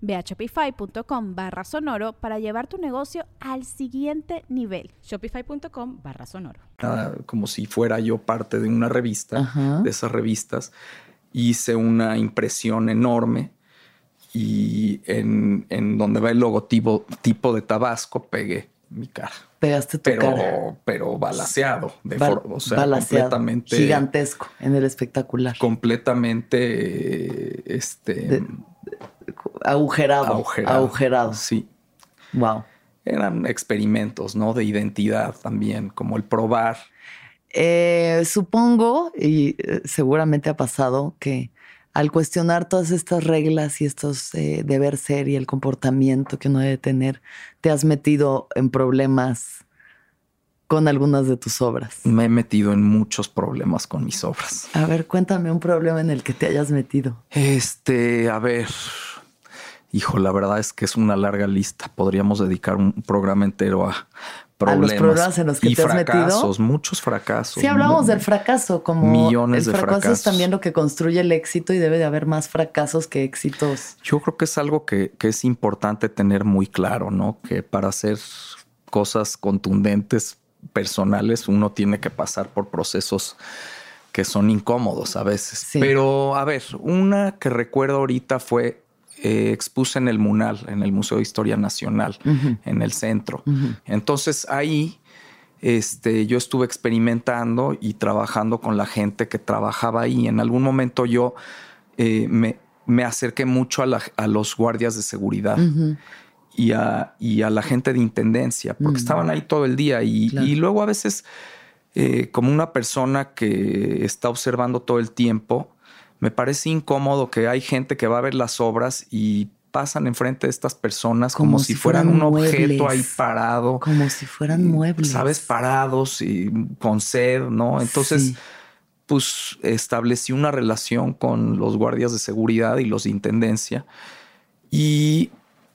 S4: Ve a shopify.com barra sonoro para llevar tu negocio al siguiente nivel.
S3: Shopify.com barra sonoro.
S2: como si fuera yo parte de una revista, de esas revistas. Hice una impresión enorme y en, donde va el logotipo tipo de Tabasco pegué mi cara.
S1: Pegaste tu
S2: pero,
S1: cara.
S2: Pero balaseado, de o sea, completamente
S1: gigantesco en el espectacular.
S2: Completamente este
S1: agujerado, agujerado.
S2: Sí.
S1: Wow.
S2: Eran experimentos, ¿no? De identidad también, como el probar.
S1: Eh, supongo, y eh, seguramente ha pasado, que al cuestionar todas estas reglas y estos eh, deber ser y el comportamiento que uno debe tener, te has metido en problemas con algunas de tus obras?
S2: Me he metido en muchos problemas con mis obras.
S1: A ver, cuéntame un problema en el que te hayas metido.
S2: Este, a ver. Hijo, la verdad es que es una larga lista. Podríamos dedicar un programa entero a problemas.
S1: A los problemas en los que
S2: y
S1: te has
S2: fracasos,
S1: metido.
S2: muchos fracasos.
S1: Sí, hablamos del fracaso como
S2: millones
S1: el
S2: de
S1: fracaso es
S2: fracasos.
S1: también lo que construye el éxito y debe de haber más fracasos que éxitos.
S2: Yo creo que es algo que, que es importante tener muy claro, ¿no? Que para hacer cosas contundentes, personales, uno tiene que pasar por procesos que son incómodos a veces.
S1: Sí.
S2: Pero, a ver, una que recuerdo ahorita fue, eh, expuse en el MUNAL, en el Museo de Historia Nacional, en el centro. Entonces ahí este, yo estuve experimentando y trabajando con la gente que trabajaba ahí. En algún momento yo eh, me, me acerqué mucho a, la- a los guardias de seguridad. Y, a, y a la gente de intendencia, porque
S1: Mm.
S2: estaban ahí todo el día. Y,
S1: Claro.
S2: y luego a veces, eh, como una persona que está observando todo el tiempo, me parece incómodo que hay gente que va a ver las obras y pasan enfrente de estas personas como,
S1: Como
S2: si,
S1: si
S2: fueran,
S1: fueran
S2: un objeto ahí parado.
S1: Como si fueran muebles.
S2: Sabes, parados y con sed, ¿no? Entonces,
S1: Sí.
S2: pues establecí una relación con los guardias de seguridad y los de intendencia. Y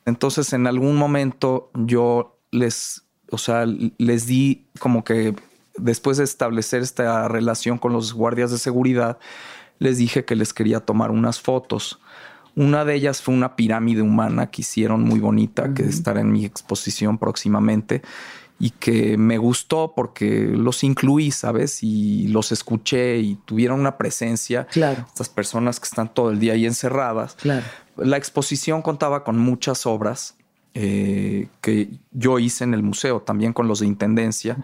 S2: entonces en algún momento yo les, o sea, les di como que después de establecer esta relación con los guardias de seguridad, les dije que les quería tomar unas fotos. Una de ellas fue una pirámide humana que hicieron muy bonita, que estará en mi exposición próximamente y que me gustó porque los incluí, ¿sabes? Y los escuché y tuvieron una presencia.
S1: Claro.
S2: Estas personas que están todo el día ahí encerradas.
S1: Claro.
S2: La exposición contaba con muchas obras eh, que yo hice en el museo, también con los de Intendencia,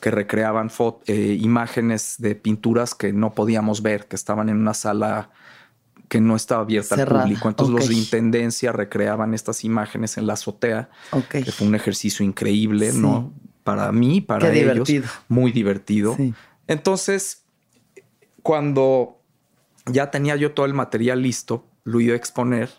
S2: que recreaban eh, imágenes de pinturas que no podíamos ver, que estaban en una sala que no estaba abierta
S1: Cerrada,
S2: al público. Entonces los de. Intendencia recreaban estas imágenes en la azotea, que fue un ejercicio increíble,
S1: Sí.
S2: ¿no? Para mí, para
S1: Qué
S2: ellos.
S1: divertido.
S2: Muy divertido.
S1: Sí.
S2: Entonces, cuando ya tenía yo todo el material listo, lo iba a exponer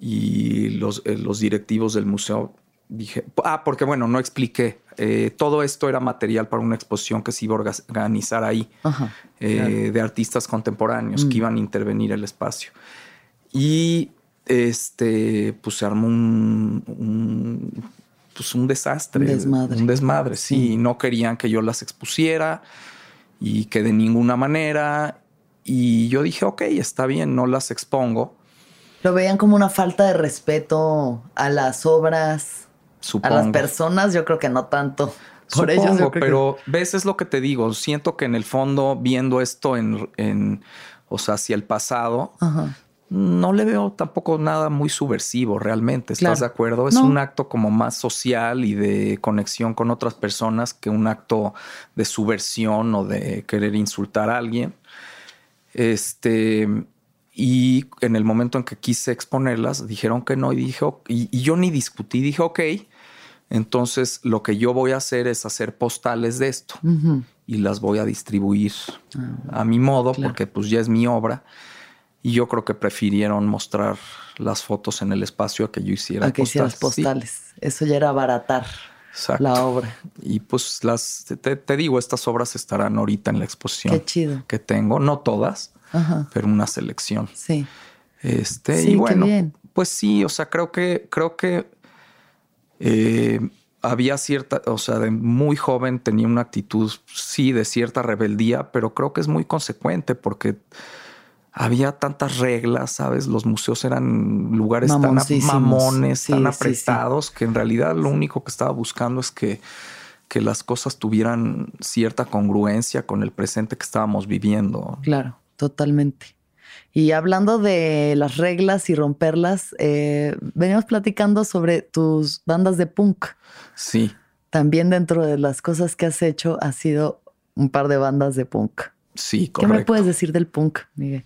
S2: y los, eh, los directivos del museo dije, ah, porque bueno, no expliqué. Eh, todo esto era material para una exposición que se iba a orga- organizar ahí
S1: Ajá.
S2: eh,
S1: claro.
S2: de artistas contemporáneos
S1: Mm.
S2: que iban a intervenir el espacio. Y este, pues se armó un, un, pues un desastre.
S1: Un desmadre.
S2: Un desmadre, sí.
S1: Sí.
S2: Y No querían que yo las expusiera y que de ninguna manera. Y yo dije, ok, está bien, no las expongo.
S1: Lo veían como una falta de respeto a las obras,
S2: Supongo.
S1: a las personas. Yo creo que no tanto. Por ellos,
S2: Supongo,
S1: yo creo que-
S2: pero ves, es lo que te digo. Siento que en el fondo, viendo esto en, en o sea, hacia el pasado,
S1: Ajá.
S2: no le veo tampoco nada muy subversivo realmente. ¿Estás
S1: Claro.
S2: de acuerdo? Es
S1: No.
S2: un acto como más social y de conexión con otras personas que un acto de subversión o de querer insultar a alguien. Este. Y en el momento en que quise exponerlas, dijeron que no y dije, y, y yo ni discutí, dije, ok, entonces lo que yo voy a hacer es hacer postales de esto y las voy a distribuir
S1: Ah,
S2: a mi modo
S1: claro.
S2: porque pues ya es mi obra y yo creo que prefirieron mostrar las fotos en el espacio a que yo hiciera
S1: a que hicieras
S2: Sí,
S1: postales. Eso ya era abaratar
S2: exacto.
S1: la obra.
S2: Y pues las te, te digo, estas obras estarán ahorita en la exposición
S1: Qué chido.
S2: que tengo, no todas,
S1: Ajá.
S2: pero una selección.
S1: Sí.
S2: Este,
S1: Sí,
S2: y bueno,
S1: bien.
S2: pues sí, o sea, creo que, creo que eh, había cierta, o sea, de muy joven tenía una actitud, sí, de cierta rebeldía, pero creo que es muy consecuente porque había tantas reglas, ¿sabes? Los museos eran lugares tan mamones,
S1: Sí,
S2: tan
S1: sí, sí.
S2: apretados, que en realidad lo único que estaba buscando es que, que las cosas tuvieran cierta congruencia con el presente que estábamos viviendo.
S1: Claro, totalmente. Y hablando de las reglas y romperlas, eh, veníamos platicando sobre tus bandas de punk.
S2: Sí.
S1: También dentro de las cosas que has hecho ha sido un par de bandas de punk.
S2: Sí,
S1: ¿Qué
S2: correcto.
S1: me puedes decir del punk, Miguel?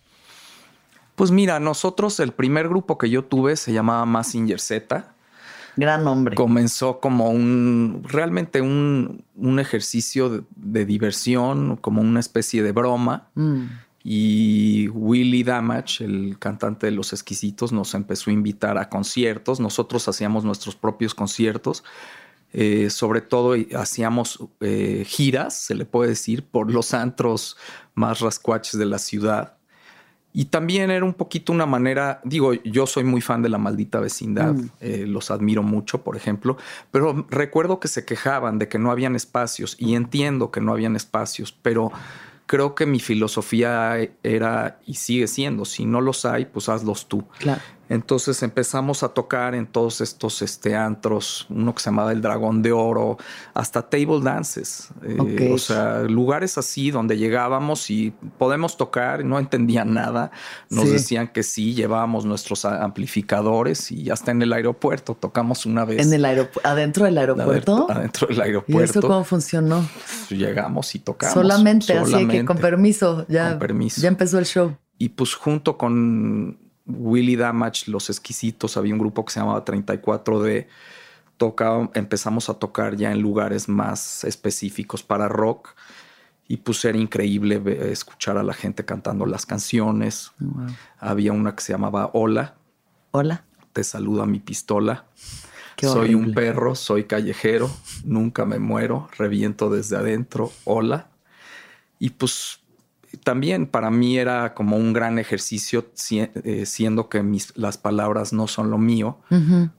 S2: Pues mira, nosotros el primer grupo que yo tuve se llamaba Massinger Z.
S1: Gran nombre.
S2: Comenzó como un realmente un, un ejercicio de, de diversión, como una especie de broma.
S1: Mm,
S2: y Willy Damage, el cantante de Los Exquisitos, nos empezó a invitar a conciertos. Nosotros hacíamos nuestros propios conciertos. Eh, sobre todo hacíamos eh, giras, se le puede decir, por los antros más rascuaches de la ciudad. Y también era un poquito una manera, digo, yo soy muy fan de la maldita vecindad, mm. eh, los admiro mucho, por ejemplo, pero recuerdo que se quejaban de que no habían espacios y entiendo que no habían espacios, pero creo que mi filosofía era y sigue siendo, si no los hay, pues hazlos tú.
S1: Claro.
S2: Entonces empezamos a tocar en todos estos este, antros, uno que se llamaba El Dragón de Oro, hasta table dances. Eh, o sea, lugares así donde llegábamos y podemos tocar, no entendían nada. Nos decían que sí, llevábamos nuestros amplificadores y hasta en el aeropuerto tocamos una vez.
S1: ¿En el aeropuerto? ¿Adentro del aeropuerto?
S2: Adentro, del aeropuerto. ¿Y
S1: eso cómo funcionó?
S2: Llegamos y tocamos.
S1: Solamente, así que con permiso. Ya, con permiso. Ya empezó el show.
S2: Y pues junto con Willy Damage, Los Exquisitos, había un grupo que se llamaba 34D. Tocaba, empezamos a tocar ya en lugares más específicos para rock y pues era increíble escuchar a la gente cantando las canciones. Había una que se llamaba Hola.
S1: Hola.
S2: Te saluda mi pistola. soy un perro, soy callejero, nunca me muero, reviento desde adentro. Hola. Y pues también para mí era como un gran ejercicio, eh, siendo que mis, las palabras no son lo mío,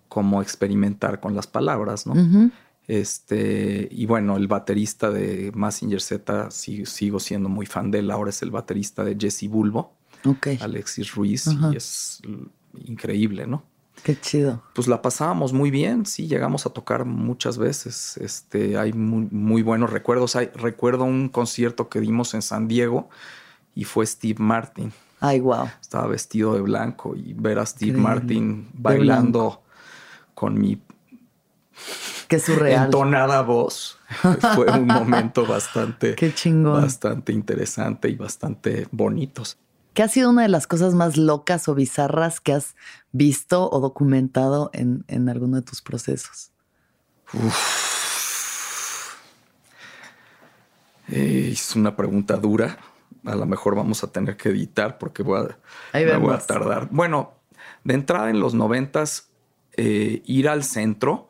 S2: como experimentar con las palabras, ¿no? Este, y bueno, el baterista de Massinger Z, sigo, siendo muy fan de él, ahora es el baterista de Jesse Bulbo, Alexis Ruiz, y es increíble, ¿no?
S1: Qué chido.
S2: Pues la pasábamos muy bien, sí, llegamos a tocar muchas veces. Este, hay muy, buenos recuerdos. Hay, recuerdo un concierto que dimos en San Diego y fue Steve Martin.
S1: Ay, wow.
S2: Estaba vestido de blanco y ver a Steve Martin bailando con mi
S1: Qué surreal.
S2: entonada voz. fue un momento bastante,
S1: Qué chingón.
S2: bastante interesante y bastante bonitos.
S1: ¿Qué ha sido una de las cosas más locas o bizarras que has visto o documentado en, alguno de tus procesos?
S2: Eh, es una pregunta dura. A lo mejor vamos a tener que editar porque voy a, voy a tardar. Bueno, de entrada en los noventas, eh, ir al centro,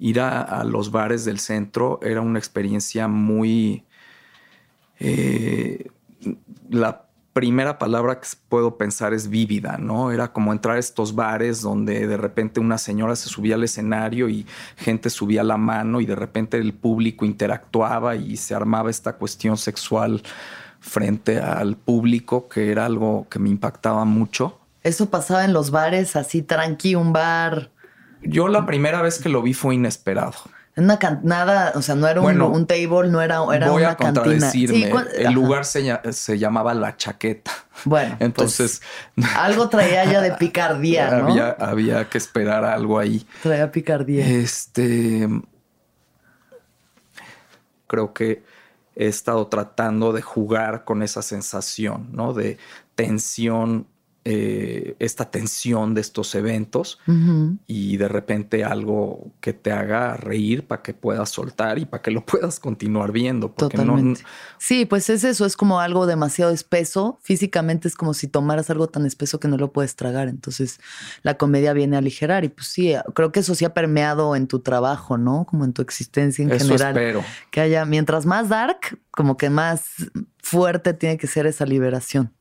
S2: ir a, los bares del centro era una experiencia muy... Eh, la primera palabra que puedo pensar es vívida, ¿no? Era como entrar a estos bares donde de repente una señora se subía al escenario y gente subía la mano y de repente el público interactuaba y se armaba esta cuestión sexual frente al público, que era algo que me impactaba mucho.
S1: Eso pasaba en los bares, así tranqui, un bar.
S2: Yo la primera vez que lo vi fue inesperado.
S1: Una nada, o sea, no era un, table, no era, era voy a
S2: contradecirme. el lugar se, llamaba La Chaqueta.
S1: Bueno, pues, entonces algo traía ya de picardía,
S2: ¿no? Había, había que esperar algo ahí.
S1: Traía picardía.
S2: Este. Creo que he estado tratando de jugar con esa sensación, ¿no? De tensión eh, esta tensión de estos eventos y de repente algo que te haga reír para que puedas soltar y para que lo puedas continuar viendo.
S1: Totalmente. sí, pues es eso, es como algo demasiado espeso. Físicamente es como si tomaras algo tan espeso que no lo puedes tragar. Entonces la comedia viene a aligerar y pues sí, creo que eso sí ha permeado en tu trabajo, ¿no? Como en tu existencia en
S2: eso
S1: general.
S2: Espero.
S1: Que haya, mientras más dark, como que más fuerte tiene que ser esa liberación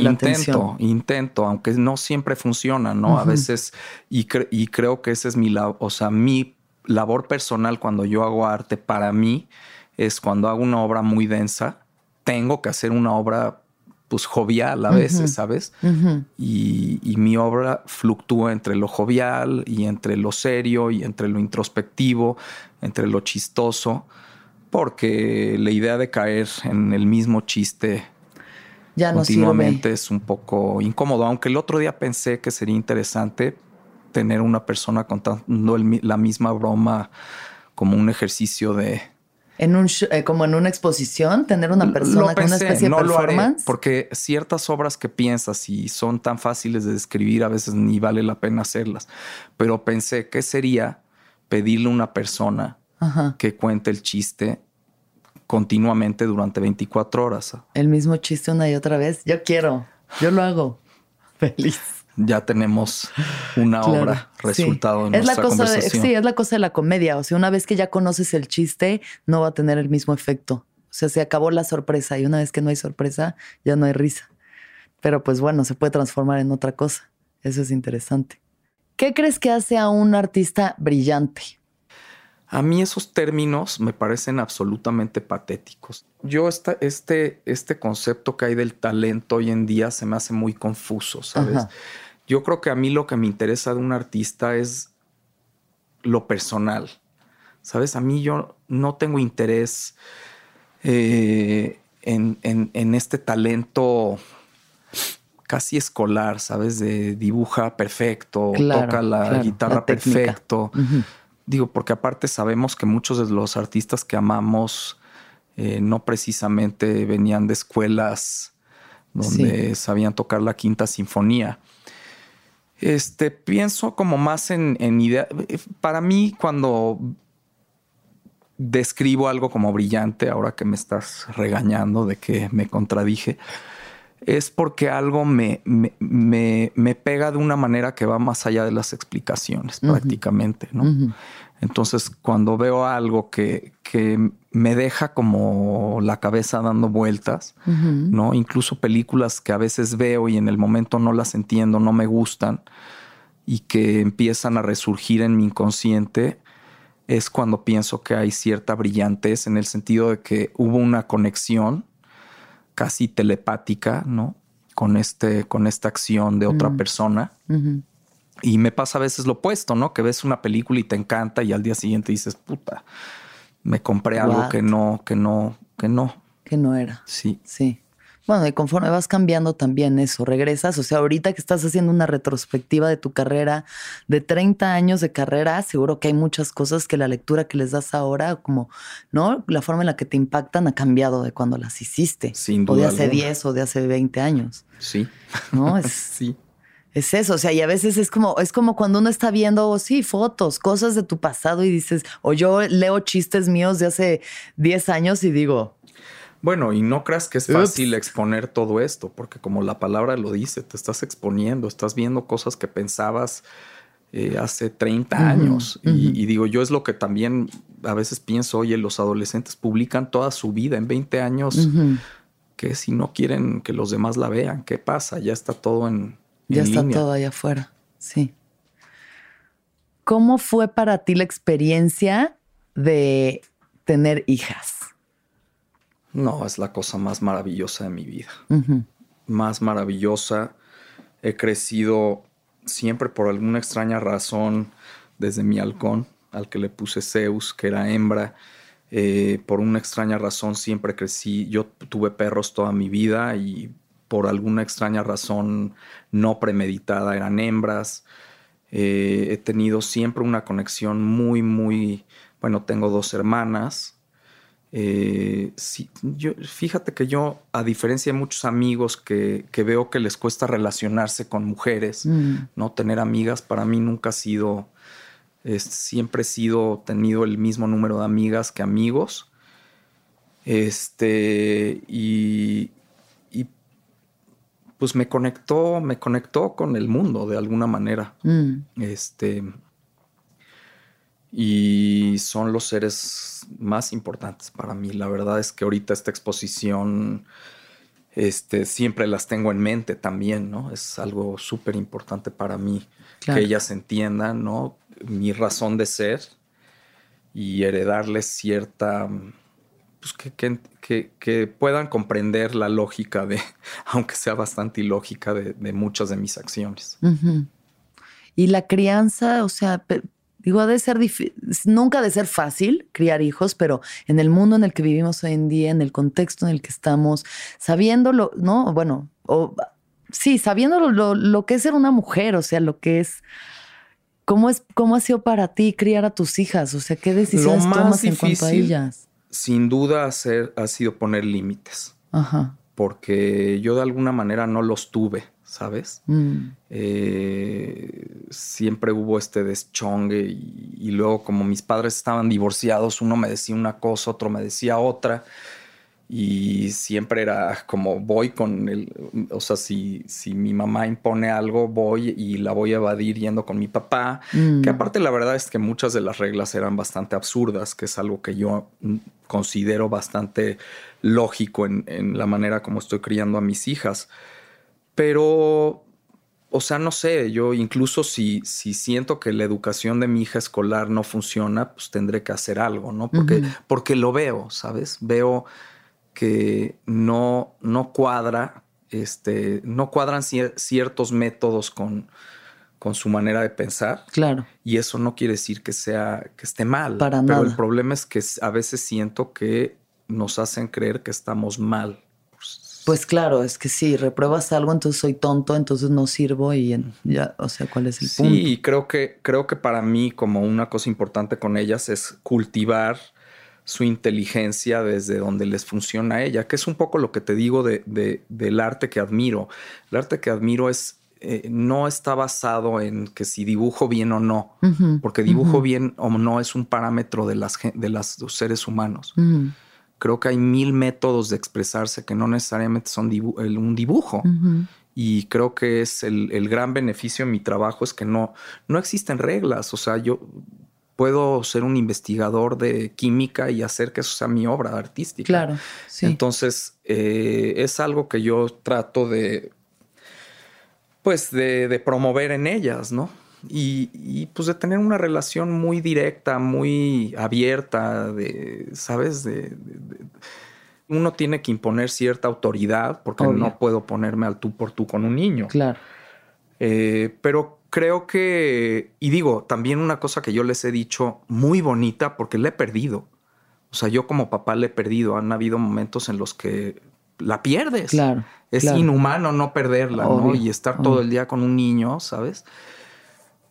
S2: intento, intento, aunque no siempre funciona, ¿no? A veces, y, y, creo que esa es mi, o sea, mi labor personal cuando yo hago arte para mí es cuando hago una obra muy densa, tengo que hacer una obra pues jovial a veces, ¿sabes? y, y, mi obra fluctúa entre lo jovial y entre lo serio y entre lo introspectivo, entre lo chistoso, porque la idea de caer en el mismo chiste
S1: ya no
S2: continuamente es un poco incómodo. Aunque el otro día pensé que sería interesante tener una persona contando la misma broma como un ejercicio de...
S1: En un eh, como en una exposición, tener una persona con una especie de performance.
S2: porque ciertas obras que piensas y son tan fáciles de describir, a veces ni vale la pena hacerlas. Pero pensé que sería pedirle a una persona que cuente el chiste continuamente durante 24 horas.
S1: El mismo chiste una y otra vez. Yo quiero, yo lo hago. Feliz.
S2: Ya tenemos una obra resultado de
S1: es
S2: nuestra
S1: la cosa
S2: conversación.
S1: sí, es la cosa de la comedia. O sea, una vez que ya conoces el chiste, no va a tener el mismo efecto. O sea, se acabó la sorpresa y una vez que no hay sorpresa, ya no hay risa. Pero pues bueno, se puede transformar en otra cosa. Eso es interesante. ¿Qué crees que hace a un artista brillante?
S2: A mí esos términos me parecen absolutamente patéticos. Yo esta, este, este concepto que hay del talento hoy en día se me hace muy confuso, ¿sabes?
S1: Ajá.
S2: Yo creo que a mí lo que me interesa de un artista es lo personal, ¿sabes? A mí yo no tengo interés eh, en, en- en este talento casi escolar, ¿sabes? De dibuja perfecto,
S1: Claro,
S2: toca la
S1: claro,
S2: guitarra
S1: la
S2: perfecto. Digo, porque aparte sabemos que muchos de los artistas que amamos eh, no precisamente venían de escuelas donde sabían tocar la quinta sinfonía. Este, pienso como más en, en idea. Para mí, cuando describo algo como brillante, ahora que me estás regañando de que me contradije, es porque algo me, me, me- me pega de una manera que va más allá de las explicaciones, prácticamente, ¿no? Entonces, cuando veo algo que, que me deja como la cabeza dando vueltas. ¿no? Incluso películas que a veces veo y en el momento no las entiendo, no me gustan y que empiezan a resurgir en mi inconsciente, es cuando pienso que hay cierta brillantez en el sentido de que hubo una conexión casi telepática, ¿no? Con, este, con esta acción de otra persona.
S1: Ujú.
S2: Y me pasa a veces lo opuesto, ¿no? Que ves una película y te encanta y al día siguiente dices, puta, me compré algo
S1: What?
S2: que no, que no, que no.
S1: Que no era.
S2: Sí.
S1: Sí. Bueno, y conforme vas cambiando también eso, regresas, o sea, ahorita que estás haciendo una retrospectiva de tu carrera, de 30 años de carrera, seguro que hay muchas cosas que la lectura que les das ahora, como, ¿no? La forma en la que te impactan ha cambiado de cuando las hiciste.
S2: Sin
S1: O de
S2: duda
S1: hace
S2: alguna.
S1: 10 o de hace 20 años,
S2: Sí.
S1: ¿no? Es,
S2: Sí.
S1: es eso, o sea, y a veces es como, es como cuando uno está viendo, oh, sí, fotos, cosas de tu pasado y dices, o yo leo chistes míos de hace 10 años y digo,
S2: Bueno, y no creas que es
S1: Ups.
S2: fácil exponer todo esto, porque como la palabra lo dice, te estás exponiendo, estás viendo cosas que pensabas eh, hace 30
S1: Ujú,
S2: años. Y- digo, yo es lo que también a veces pienso, oye, los adolescentes publican toda su vida en 20 años, que si no quieren que los demás la vean, ¿qué pasa? Ya está todo en,
S1: Ya está
S2: línea.
S1: todo allá afuera. Sí. ¿Cómo fue para ti la experiencia de tener hijas?
S2: No, es la cosa más maravillosa de mi vida. Más maravillosa. He crecido siempre por alguna extraña razón desde mi halcón, al que le puse Zeus, que era hembra. Eh, por una extraña razón siempre crecí. Yo tuve perros toda mi vida y por alguna extraña razón no premeditada eran hembras. Eh, he tenido siempre una conexión muy, muy... Bueno, tengo dos hermanas. Eh, sí, yo, fíjate que yo, a diferencia de muchos amigos que, que veo que les cuesta relacionarse con mujeres,
S1: Mm.
S2: no tener amigas, para mí nunca ha sido, es- siempre he sido, tenido el mismo número de amigas que amigos. Este, y, y pues me conectó, me conectó con el mundo de alguna manera.
S1: Mm.
S2: Este. Y son los seres más importantes para mí. La verdad es que ahorita esta exposición, este, siempre las tengo en mente también, ¿no? Es algo súper importante para mí
S1: Claro.
S2: que ellas entiendan, ¿no? Mi razón de ser y heredarles cierta, pues que, que, que- que puedan comprender la lógica de, aunque sea bastante ilógica, de, de muchas de mis acciones.
S1: Y la crianza, o sea, digo, ha de ser difí- nunca ha de ser fácil criar hijos, pero en el mundo en el que vivimos hoy en día, en el contexto en el que estamos, sabiéndolo, ¿no? Bueno, o sí, sabiendo lo, que es ser una mujer, o sea, lo que es. ¿Cómo, es, ¿Cómo ha sido para ti criar a tus hijas? O sea, ¿qué decisiones tomas en cuanto a
S2: difícil-
S1: ellas?
S2: sin duda hacer, ha sido poner límites,
S1: Ajá.
S2: porque yo de alguna manera no los tuve. ¿Sabes? Mm. Eh, siempre hubo este deschongue y, y, luego como mis padres estaban divorciados, uno me decía una cosa, otro me decía otra y siempre era como voy con el, o sea, si, si mi mamá impone algo, voy y la voy a evadir yendo con mi papá, mm. que aparte la verdad es que muchas de las reglas eran bastante absurdas, que es algo que yo considero bastante lógico en, en la manera como estoy criando a mis hijas. Pero, o sea, no sé, yo incluso si, si siento que la educación de mi hija escolar no funciona, pues tendré que hacer algo, ¿no? Porque, porque lo veo, ¿sabes? Veo que no, no cuadra, este, no cuadran ciertos métodos con, con su manera de pensar.
S1: Claro.
S2: Y eso no quiere decir que sea que esté mal.
S1: Para
S2: pero
S1: nada.
S2: el problema es que a veces siento que nos hacen creer que estamos mal.
S1: Pues claro, es que si repruebas algo, entonces soy tonto, entonces no sirvo y ya, o sea, ¿cuál es el punto?
S2: Sí, creo que creo que para mí como una cosa importante con ellas es cultivar su inteligencia desde donde les funciona a ella, que es un poco lo que te digo de, del arte que admiro. El arte que admiro es eh, no está basado en que si dibujo bien o no, porque dibujo bien o no es un parámetro de las de los seres humanos. Creo que hay mil métodos de expresarse que no necesariamente son un dibujo. Y creo que es el, el, gran beneficio en mi trabajo es que no, no existen reglas. O sea, yo puedo ser un investigador de química y hacer que eso sea mi obra artística.
S1: Claro. Sí.
S2: Entonces, eh, es algo que yo trato de, pues, de, de promover en ellas, ¿no? Y, y, pues de tener una relación muy directa, muy abierta, de, ¿sabes? De, de, uno tiene que imponer cierta autoridad porque Obvio. no puedo ponerme al tú por tú con un niño.
S1: Claro.
S2: Eh, pero creo que, y digo, también una cosa que yo les he dicho muy bonita porque le he perdido. O sea, yo como papá le he perdido. Han habido momentos en los que la pierdes.
S1: Claro.
S2: Es
S1: claro.
S2: inhumano no perderla,
S1: Obvio,
S2: ¿no? Y estar todo el día con un niño, ¿sabes?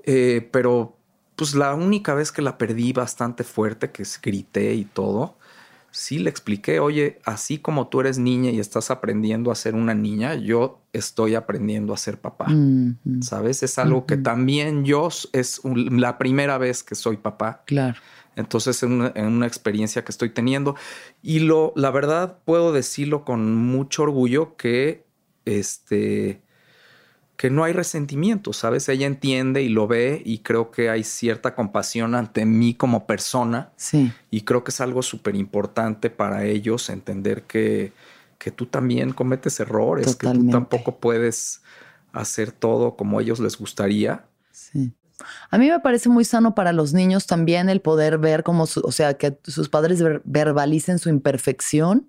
S2: Eh, pero pues la única vez que la perdí bastante fuerte, que grité y todo, sí le expliqué, oye, así como tú eres niña y estás aprendiendo a ser una niña, yo estoy aprendiendo a ser papá.
S1: Mm -hmm.
S2: ¿Sabes? Es algo mm -hmm. que también yo es un, la primera vez que soy papá.
S1: Claro.
S2: Entonces, es una, una, experiencia que estoy teniendo. Y lo, la verdad, puedo decirlo con mucho orgullo que este que no hay resentimiento, ¿sabes? Ella entiende y lo ve y creo que hay cierta compasión ante mí como persona.
S1: Sí.
S2: Y creo que es algo súper importante para ellos entender que, que tú también cometes errores,
S1: Totalmente.
S2: que tú tampoco puedes hacer todo como a ellos les gustaría.
S1: Sí. A mí me parece muy sano para los niños también el poder ver cómo, su, o sea, que sus padres ver, verbalicen su imperfección.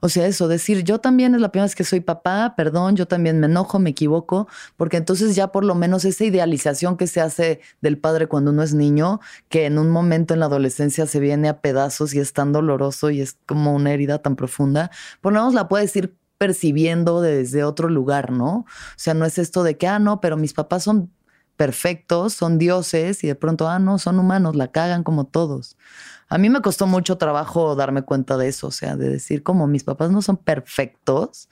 S1: O sea, eso, decir, yo también es la primera vez que soy papá, perdón, yo también me enojo, me equivoco, porque entonces ya por lo menos esa idealización que se hace del padre cuando uno es niño, que en un momento en la adolescencia se viene a pedazos y es tan doloroso y es como una herida tan profunda, por lo menos la puedes ir percibiendo desde otro lugar, ¿no? O sea, no es esto de que, ah, no, pero mis papás son perfectos, son dioses y de pronto, ah, no, son humanos, la cagan como todos. A mí me costó mucho trabajo darme cuenta de eso, o sea, de decir como mis papás no son perfectos,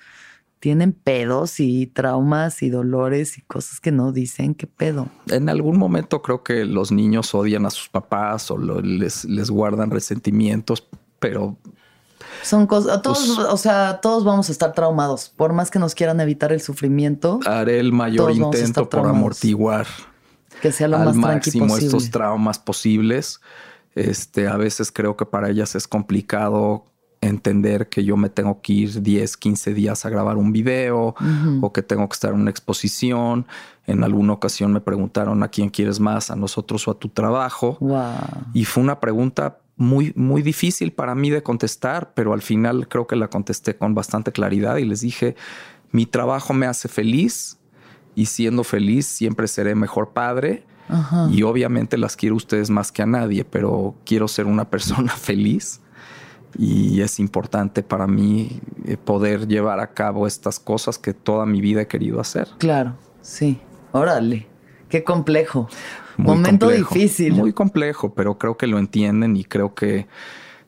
S1: tienen pedos y traumas y dolores y cosas que no dicen, ¿qué pedo?
S2: En algún momento creo que los niños odian a sus papás o lo, les, les guardan resentimientos, pero
S1: son cosas, todos, pues, o sea, todos vamos a estar traumados. Por más que nos quieran evitar el sufrimiento.
S2: Haré el mayor intento por amortiguar
S1: que sea lo
S2: al
S1: más
S2: máximo
S1: posible.
S2: estos traumas posibles. Este, a veces creo que para ellas es complicado entender que yo me tengo que ir 10, 15 días a grabar un video uh -huh. o que tengo que estar en una exposición. En alguna ocasión me preguntaron a quién quieres más, a nosotros o a tu trabajo.
S1: Wow.
S2: Y fue una pregunta muy, muy difícil para mí de contestar, pero al final creo que la contesté con bastante claridad y les dije, mi trabajo me hace feliz y siendo feliz siempre seré mejor padre.
S1: Ajá.
S2: Y obviamente las quiero ustedes más que a nadie, pero quiero ser una persona feliz y es importante para mí eh, poder llevar a cabo estas cosas que toda mi vida he querido hacer.
S1: Claro, sí. Órale, qué complejo. Muy Momento
S2: complejo,
S1: difícil.
S2: Muy complejo, pero creo que lo entienden y creo que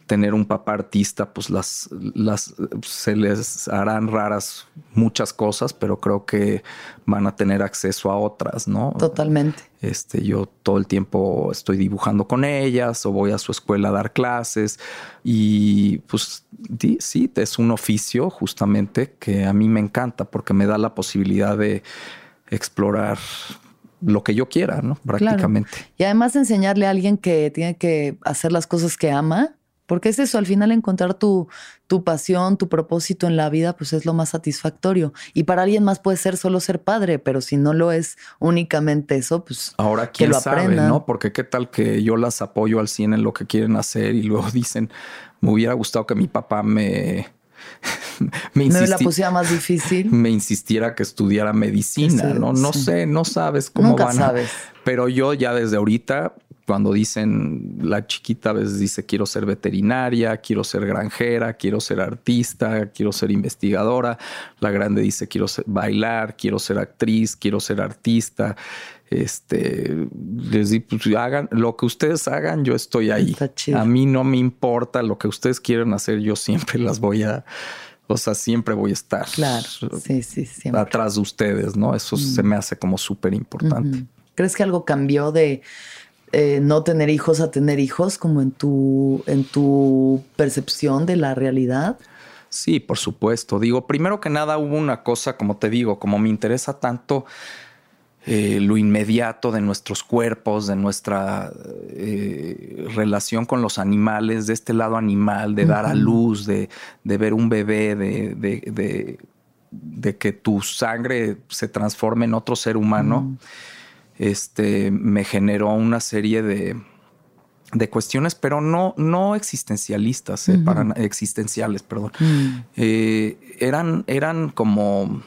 S2: tener un papá artista, pues las, las se les harán raras muchas cosas, pero creo que van a tener acceso a otras, ¿no?
S1: Totalmente.
S2: Este, yo todo el tiempo estoy dibujando con ellas o voy a su escuela a dar clases y pues sí, es un oficio justamente que a mí me encanta porque me da la posibilidad de explorar lo que yo quiera, ¿no? Prácticamente.
S1: Y además enseñarle a alguien que tiene que hacer las cosas que ama, porque es eso, al final encontrar tu, tu pasión, tu propósito en la vida, pues es lo más satisfactorio. Y para alguien más puede ser solo ser padre, pero si no lo es únicamente eso, pues
S2: ahora quién que lo sabe, ¿no? Porque qué tal que yo las apoyo al 100 en lo que quieren hacer y luego dicen, me hubiera gustado que mi papá me
S1: me, la pusiera más difícil.
S2: Me insistiera que estudiara medicina, ¿no? No sé, no sabes cómo
S1: Nunca sabes.
S2: Pero yo ya desde ahorita, cuando dicen, la chiquita a veces dice, quiero ser veterinaria, quiero ser granjera, quiero ser artista, quiero ser investigadora. La grande dice, quiero bailar, quiero ser actriz, quiero ser artista este les digo, pues hagan lo que ustedes hagan, yo estoy ahí. A mí no me importa lo que ustedes quieran hacer, yo siempre las voy a, o sea, siempre voy a estar
S1: claro. sí, sí, siempre.
S2: atrás de ustedes, ¿no? Eso mm. se me hace como súper importante.
S1: ¿Crees que algo cambió de eh, no tener hijos a tener hijos, como en tu, en tu percepción de la realidad?
S2: Sí, por supuesto. Digo, primero que nada hubo una cosa, como te digo, como me interesa tanto eh, lo inmediato de nuestros cuerpos, de nuestra eh, relación con los animales, de este lado animal, de dar a luz, de, ver un bebé, de, que tu sangre se transforme en otro ser humano, este, me generó una serie de, cuestiones, pero no, no existencialistas, eh, para, existenciales, perdón. Mm. eran, eran como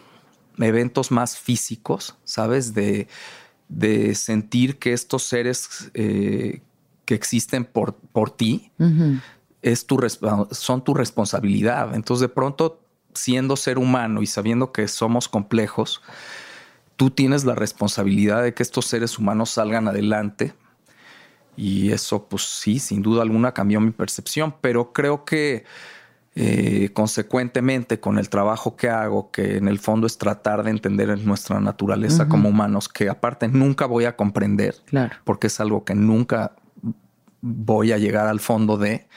S2: eventos más físicos, ¿sabes? De, sentir que estos seres eh, que existen por, por ti es tu, son tu responsabilidad. Entonces, de pronto, siendo ser humano y sabiendo que somos complejos, tú tienes la responsabilidad de que estos seres humanos salgan adelante. Y eso, pues sí, sin duda alguna cambió mi percepción, pero creo que eh, consecuentemente con el trabajo que hago, que en el fondo es tratar de entender nuestra naturaleza como humanos, que aparte nunca voy a comprender, porque es algo que nunca voy a llegar al fondo de,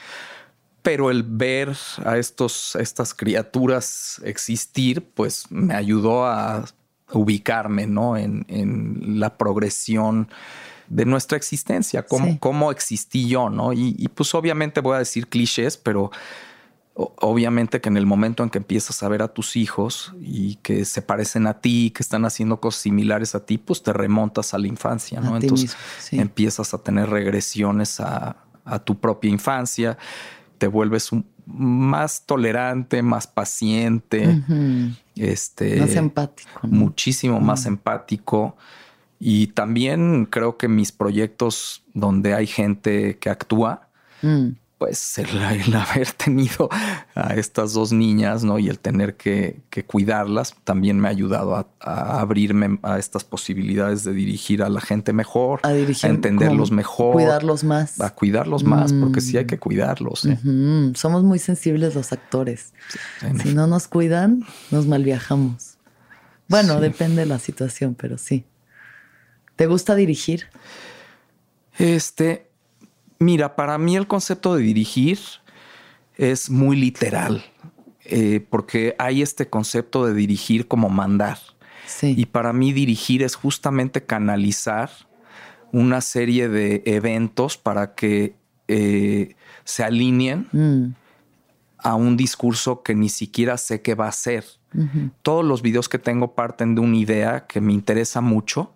S2: pero el ver a estos, estas criaturas existir, pues me ayudó a ubicarme ¿no? en, la progresión de nuestra existencia, cómo, cómo existí yo, ¿no? Y, y, pues obviamente voy a decir clichés, pero obviamente que en el momento en que empiezas a ver a tus hijos y que se parecen a ti, que están haciendo cosas similares a ti, pues te remontas a la infancia, ¿no? Entonces empiezas a tener regresiones a, tu propia infancia, te vuelves más tolerante, más paciente, este,
S1: más empático,
S2: muchísimo más empático. Y también creo que mis proyectos donde hay gente que actúa, mm pues el, haber tenido a estas dos niñas, ¿no? Y el tener que, cuidarlas también me ha ayudado a, abrirme a estas posibilidades de dirigir a la gente mejor, a, dirigir, entenderlos mejor,
S1: cuidarlos más,
S2: a cuidarlos más, porque sí hay que cuidarlos. ¿eh?
S1: Somos muy sensibles los actores. si no nos cuidan, nos malviajamos. Bueno, depende de la situación, pero sí. ¿Te gusta dirigir?
S2: Este, Mira, para mí el concepto de dirigir es muy literal, eh, porque hay este concepto de dirigir como mandar. Y para mí dirigir es justamente canalizar una serie de eventos para que eh, se alineen mm. a un discurso que ni siquiera sé qué va a ser. Todos los videos que tengo parten de una idea que me interesa mucho,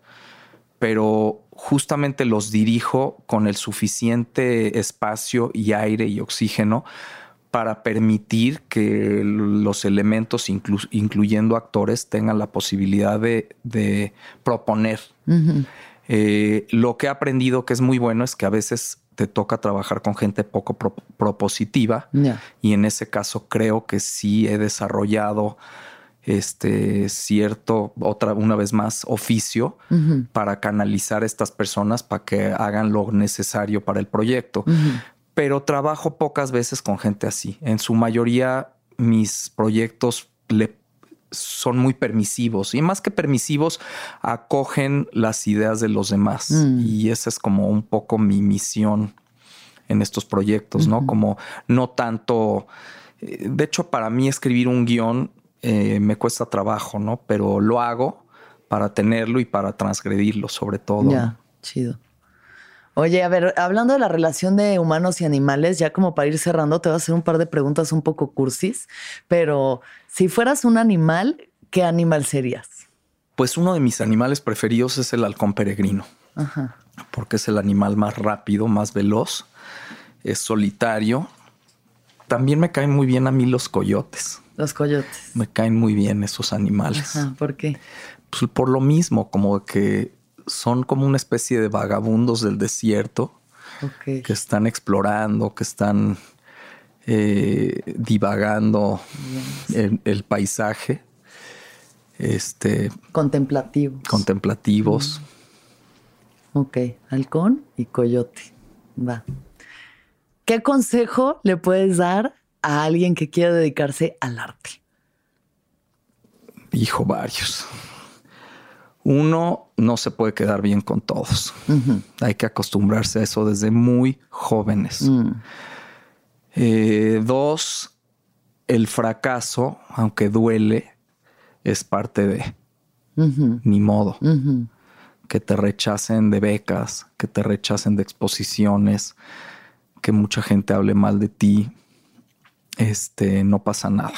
S2: pero justamente los dirijo con el suficiente espacio y aire y oxígeno para permitir que los elementos, incluyendo actores, tengan la posibilidad de, proponer. Eh, lo que he aprendido que es muy bueno es que a veces te toca trabajar con gente poco propositiva y en ese caso creo que sí he desarrollado este cierto, otra, una vez más, oficio para canalizar a estas personas para que hagan lo necesario para el proyecto. pero trabajo pocas veces con gente así. En su mayoría mis proyectos le son muy permisivos y más que permisivos acogen las ideas de los demás mm. y esa es como un poco mi misión en estos proyectos, ¿no? Como no tanto, eh, de hecho para mí escribir un guion eh, me cuesta trabajo, ¿no? Pero lo hago para tenerlo y para transgredirlo sobre todo.
S1: Ya, chido. Oye, a ver, hablando de la relación de humanos y animales, ya como para ir cerrando, te voy a hacer un par de preguntas un poco cursis, pero si fueras un animal, ¿qué animal serías?
S2: Pues uno de mis animales preferidos es el halcón peregrino, Ajá. porque es el animal más rápido, más veloz, es solitario. También me caen muy bien a mí los coyotes.
S1: Los coyotes.
S2: Me caen muy bien esos animales.
S1: Ajá, ¿Por qué?
S2: Pues por lo mismo, como que son como una especie de vagabundos del desierto que están explorando, que están eh, divagando el, paisaje. Este,
S1: contemplativos.
S2: Contemplativos.
S1: Ok, halcón y coyote. Va. ¿Qué consejo le puedes dar a alguien que quiera dedicarse al arte?
S2: Hijo, varios. Uno, no se puede quedar bien con todos. Hay que acostumbrarse a eso desde muy jóvenes. Mm. Eh, dos, el fracaso, aunque duele, es parte de. Ni modo. Que te rechacen de becas, que te rechacen de exposiciones, que mucha gente hable mal de ti. Este, no pasa nada.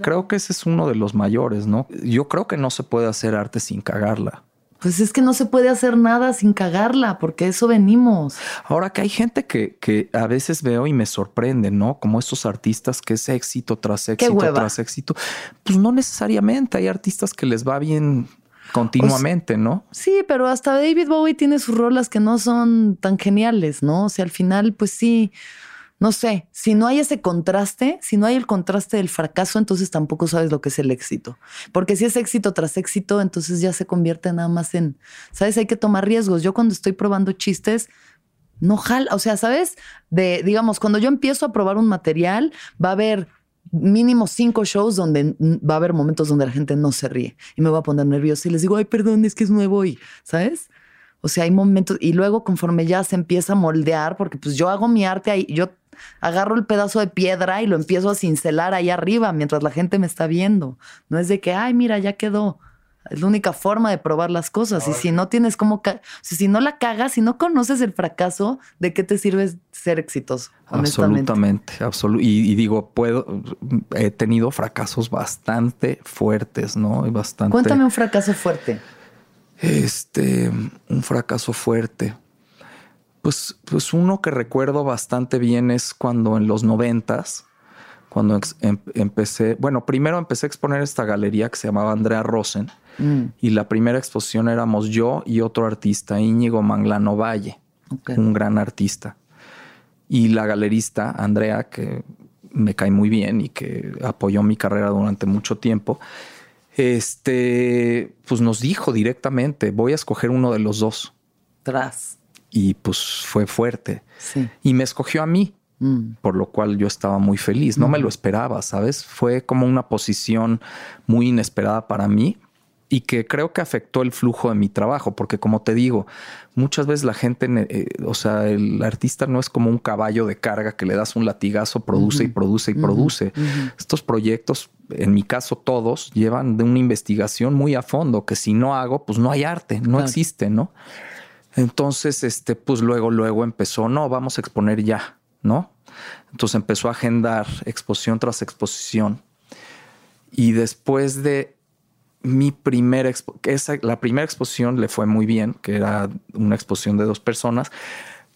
S2: Creo que ese es uno de los mayores, ¿no? Yo creo que no se puede hacer arte sin cagarla.
S1: Pues es que no se puede hacer nada sin cagarla, porque eso venimos.
S2: Ahora que hay gente que, que a veces veo y me sorprende, ¿no? Como estos artistas que es éxito tras éxito tras éxito. Pues no necesariamente. Hay artistas que les va bien continuamente, ¿no?
S1: Sí, pero hasta David Bowie tiene sus rolas que no son tan geniales, ¿no? O sea, al final, pues sí no sé, si no hay ese contraste, si no hay el contraste del fracaso, entonces tampoco sabes lo que es el éxito. Porque si es éxito tras éxito, entonces ya se convierte nada más en, ¿sabes? Hay que tomar riesgos. Yo cuando estoy probando chistes, no jala, o sea, ¿sabes? De, digamos, cuando yo empiezo a probar un material, va a haber mínimo cinco shows donde va a haber momentos donde la gente no se ríe y me va a poner nervioso y les digo, ay, perdón, es que es nuevo y, ¿sabes? O sea, hay momentos y luego conforme ya se empieza a moldear, porque pues yo hago mi arte ahí, yo agarro el pedazo de piedra y lo empiezo a cincelar ahí arriba mientras la gente me está viendo. No es de que, ay, mira, ya quedó. Es la única forma de probar las cosas. Y si no tienes como, si no la cagas, si no conoces el fracaso, ¿de qué te sirve ser exitoso?
S2: Absolutamente, y, digo, puedo, he tenido fracasos bastante fuertes, ¿no? Y bastante.
S1: Cuéntame un fracaso fuerte.
S2: Este, un fracaso fuerte. Pues, pues uno que recuerdo bastante bien es cuando en los noventas, cuando em, empecé, bueno, primero empecé a exponer esta galería que se llamaba Andrea Rosen mm. y la primera exposición éramos yo y otro artista, Íñigo Manglano Valle, un gran artista. Y la galerista Andrea, que me cae muy bien y que apoyó mi carrera durante mucho tiempo, este, pues nos dijo directamente, voy a escoger uno de los dos.
S1: Tras
S2: y pues fue fuerte. Y me escogió a mí, mm. por lo cual yo estaba muy feliz. No me lo esperaba, ¿sabes? Fue como una posición muy inesperada para mí y que creo que afectó el flujo de mi trabajo, porque como te digo, muchas veces la gente, eh, o sea, el artista no es como un caballo de carga que le das un latigazo, produce y produce y produce. Estos proyectos, en mi caso todos, llevan de una investigación muy a fondo, que si no hago, pues no hay arte, no existe, ¿no? Entonces, este, pues luego, luego empezó, no, vamos a exponer ya, ¿no? Entonces empezó a agendar exposición tras exposición. Y después de mi primera esa, la primera exposición le fue muy bien, que era una exposición de dos personas,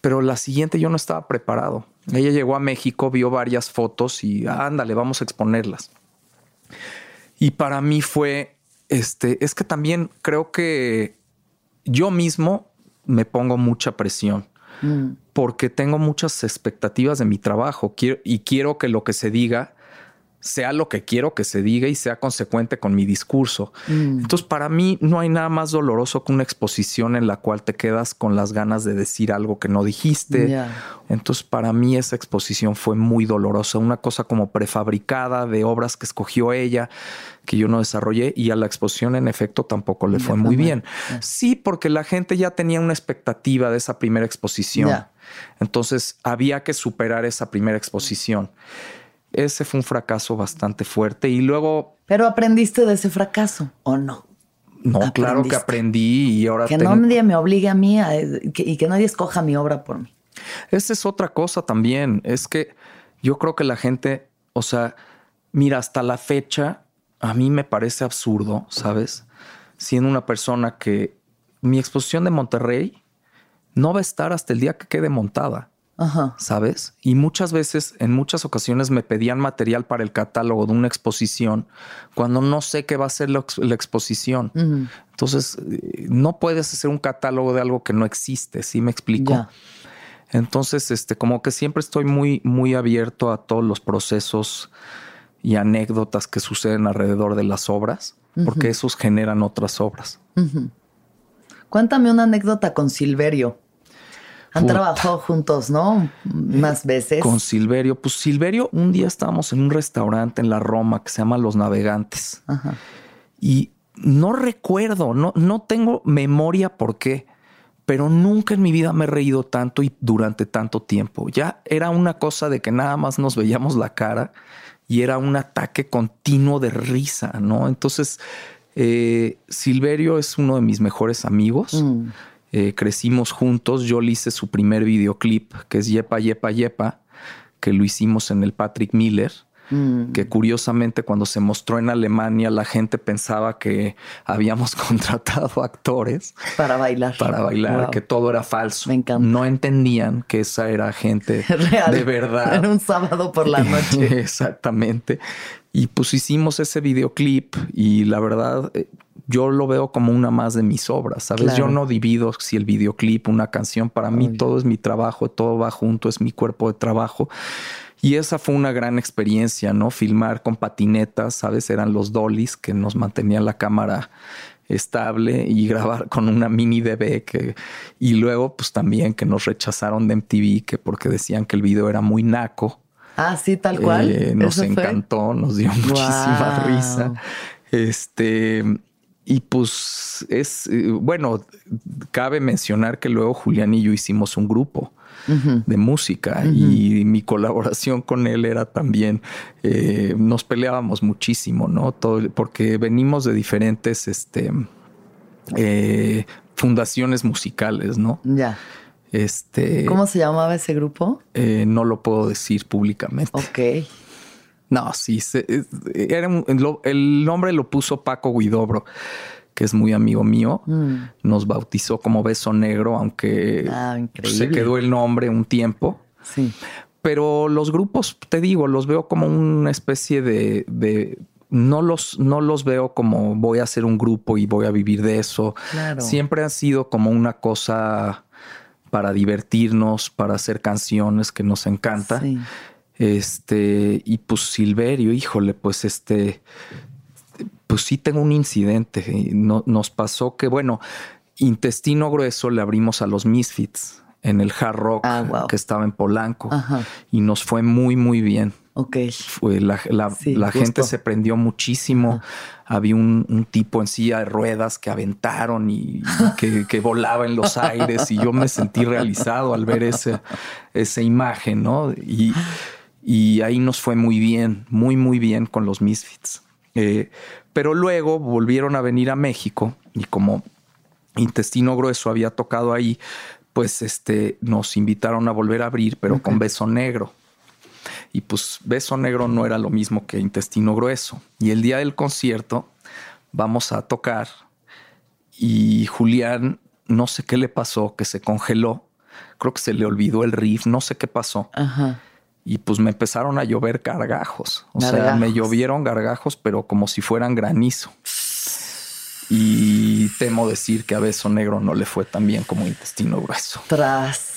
S2: pero la siguiente yo no estaba preparado. Ella llegó a México, vio varias fotos y ándale, vamos a exponerlas. Y para mí fue, este, es que también creo que yo mismo me pongo mucha presión mm. porque tengo muchas expectativas de mi trabajo y quiero que lo que se diga sea lo que quiero que se diga y sea consecuente con mi discurso. Mm. Entonces, para mí no hay nada más doloroso que una exposición en la cual te quedas con las ganas de decir algo que no dijiste. Entonces, para mí esa exposición fue muy dolorosa, una cosa como prefabricada de obras que escogió ella, que yo no desarrollé y a la exposición en efecto tampoco le fue muy bien. Sí, porque la gente ya tenía una expectativa de esa primera exposición. Entonces, había que superar esa primera exposición ese fue un fracaso bastante fuerte y luego...
S1: Pero aprendiste de ese fracaso o no?
S2: No, claro que aprendí y ahora...
S1: Que nadie me obligue a mí y que nadie escoja mi obra por mí.
S2: Esa es otra cosa también. Es que yo creo que la gente, o sea, mira, hasta la fecha, a mí me parece absurdo, ¿sabes? Siendo una persona que mi exposición de Monterrey no va a estar hasta el día que quede montada. ¿Sabes? Y muchas veces, en muchas ocasiones me pedían material para el catálogo de una exposición cuando no sé qué va a ser la, exposición. Entonces, eh, no puedes hacer un catálogo de algo que no existe, ¿sí me explico? Entonces, este, como que siempre estoy muy, muy abierto a todos los procesos y anécdotas que suceden alrededor de las obras, porque esos generan otras obras.
S1: Cuéntame una anécdota con Silverio. Han trabajado juntos, ¿no? Más veces.
S2: Con Silverio. Pues Silverio, un día estábamos en un restaurante en la Roma que se llama Los Navegantes. Y no recuerdo, no, no tengo memoria por qué, pero nunca en mi vida me he reído tanto y durante tanto tiempo. Ya era una cosa de que nada más nos veíamos la cara y era un ataque continuo de risa, ¿no? Entonces, eh, Silverio es uno de mis mejores amigos. Mm. Eh, crecimos juntos. Yo le hice su primer videoclip, que es Yepa, Yepa, Yepa, que lo hicimos en el Patrick Miller. Mm. que curiosamente cuando se mostró en Alemania la gente pensaba que habíamos contratado actores
S1: para bailar.
S2: Para bailar, que todo era falso. No entendían que esa era gente Real. de verdad.
S1: Era un sábado por la noche.
S2: Exactamente. Y pues hicimos ese videoclip y la verdad eh, yo lo veo como una más de mis obras, ¿sabes? Yo no divido si el videoclip, una canción, para mí todo es mi trabajo, todo va junto, es mi cuerpo de trabajo. Y esa fue una gran experiencia, ¿no? Filmar con patinetas, ¿sabes? Eran los dollies que nos mantenían la cámara estable y grabar con una mini DB que y luego pues también que nos rechazaron de MTV que porque decían que el video era muy naco.
S1: Ah, sí, tal cual.
S2: Eh, nos encantó, nos dio muchísima risa. Este, y pues es, eh, bueno, cabe mencionar que luego Julián y yo hicimos un grupo de música y mi colaboración con él era también, eh, nos peleábamos muchísimo, ¿no? Todo, porque venimos de diferentes este, eh, fundaciones musicales, ¿no?
S1: Ya.
S2: Este,
S1: ¿Cómo se llamaba ese grupo?
S2: no lo puedo decir públicamente.
S1: Ok.
S2: No, sí, era el nombre lo puso Paco Guidobro, que es muy amigo mío. Mm. Nos bautizó como Beso Negro, aunque ah, se quedó el nombre un tiempo.
S1: Sí.
S2: Pero los grupos, te digo, los veo como una especie de, no los, no los veo como voy a hacer un grupo y voy a vivir de eso. Siempre han sido como una cosa para divertirnos, para hacer canciones que nos encanta. Sí. Este, y pues Silverio, híjole, pues este, pues sí tengo un incidente. No, nos pasó que, bueno, intestino grueso le abrimos a los Misfits en el Hard Rock ah, que estaba en Polanco y nos fue muy, muy bien.
S1: Ok.
S2: Fue la, gente se prendió muchísimo. Había un, tipo en silla de ruedas que aventaron y, que, volaba en los aires y yo me sentí realizado al ver ese, esa imagen, ¿no? Y y ahí nos fue muy bien, muy, muy bien con los Misfits. Eh, pero luego volvieron a venir a México y como Intestino Grueso había tocado ahí, pues este, nos invitaron a volver a abrir, pero con Beso Negro. Y pues Beso Negro no era lo mismo que Intestino Grueso. Y el día del concierto vamos a tocar y Julián, no sé qué le pasó, que se congeló. Creo que se le olvidó el riff, no sé qué pasó.
S1: Ajá
S2: y pues me empezaron a llover gargajos. O sea, me llovieron gargajos, pero como si fueran granizo. Y temo decir que a Beso Negro no le fue tan bien como Intestino Grueso.
S1: Tras.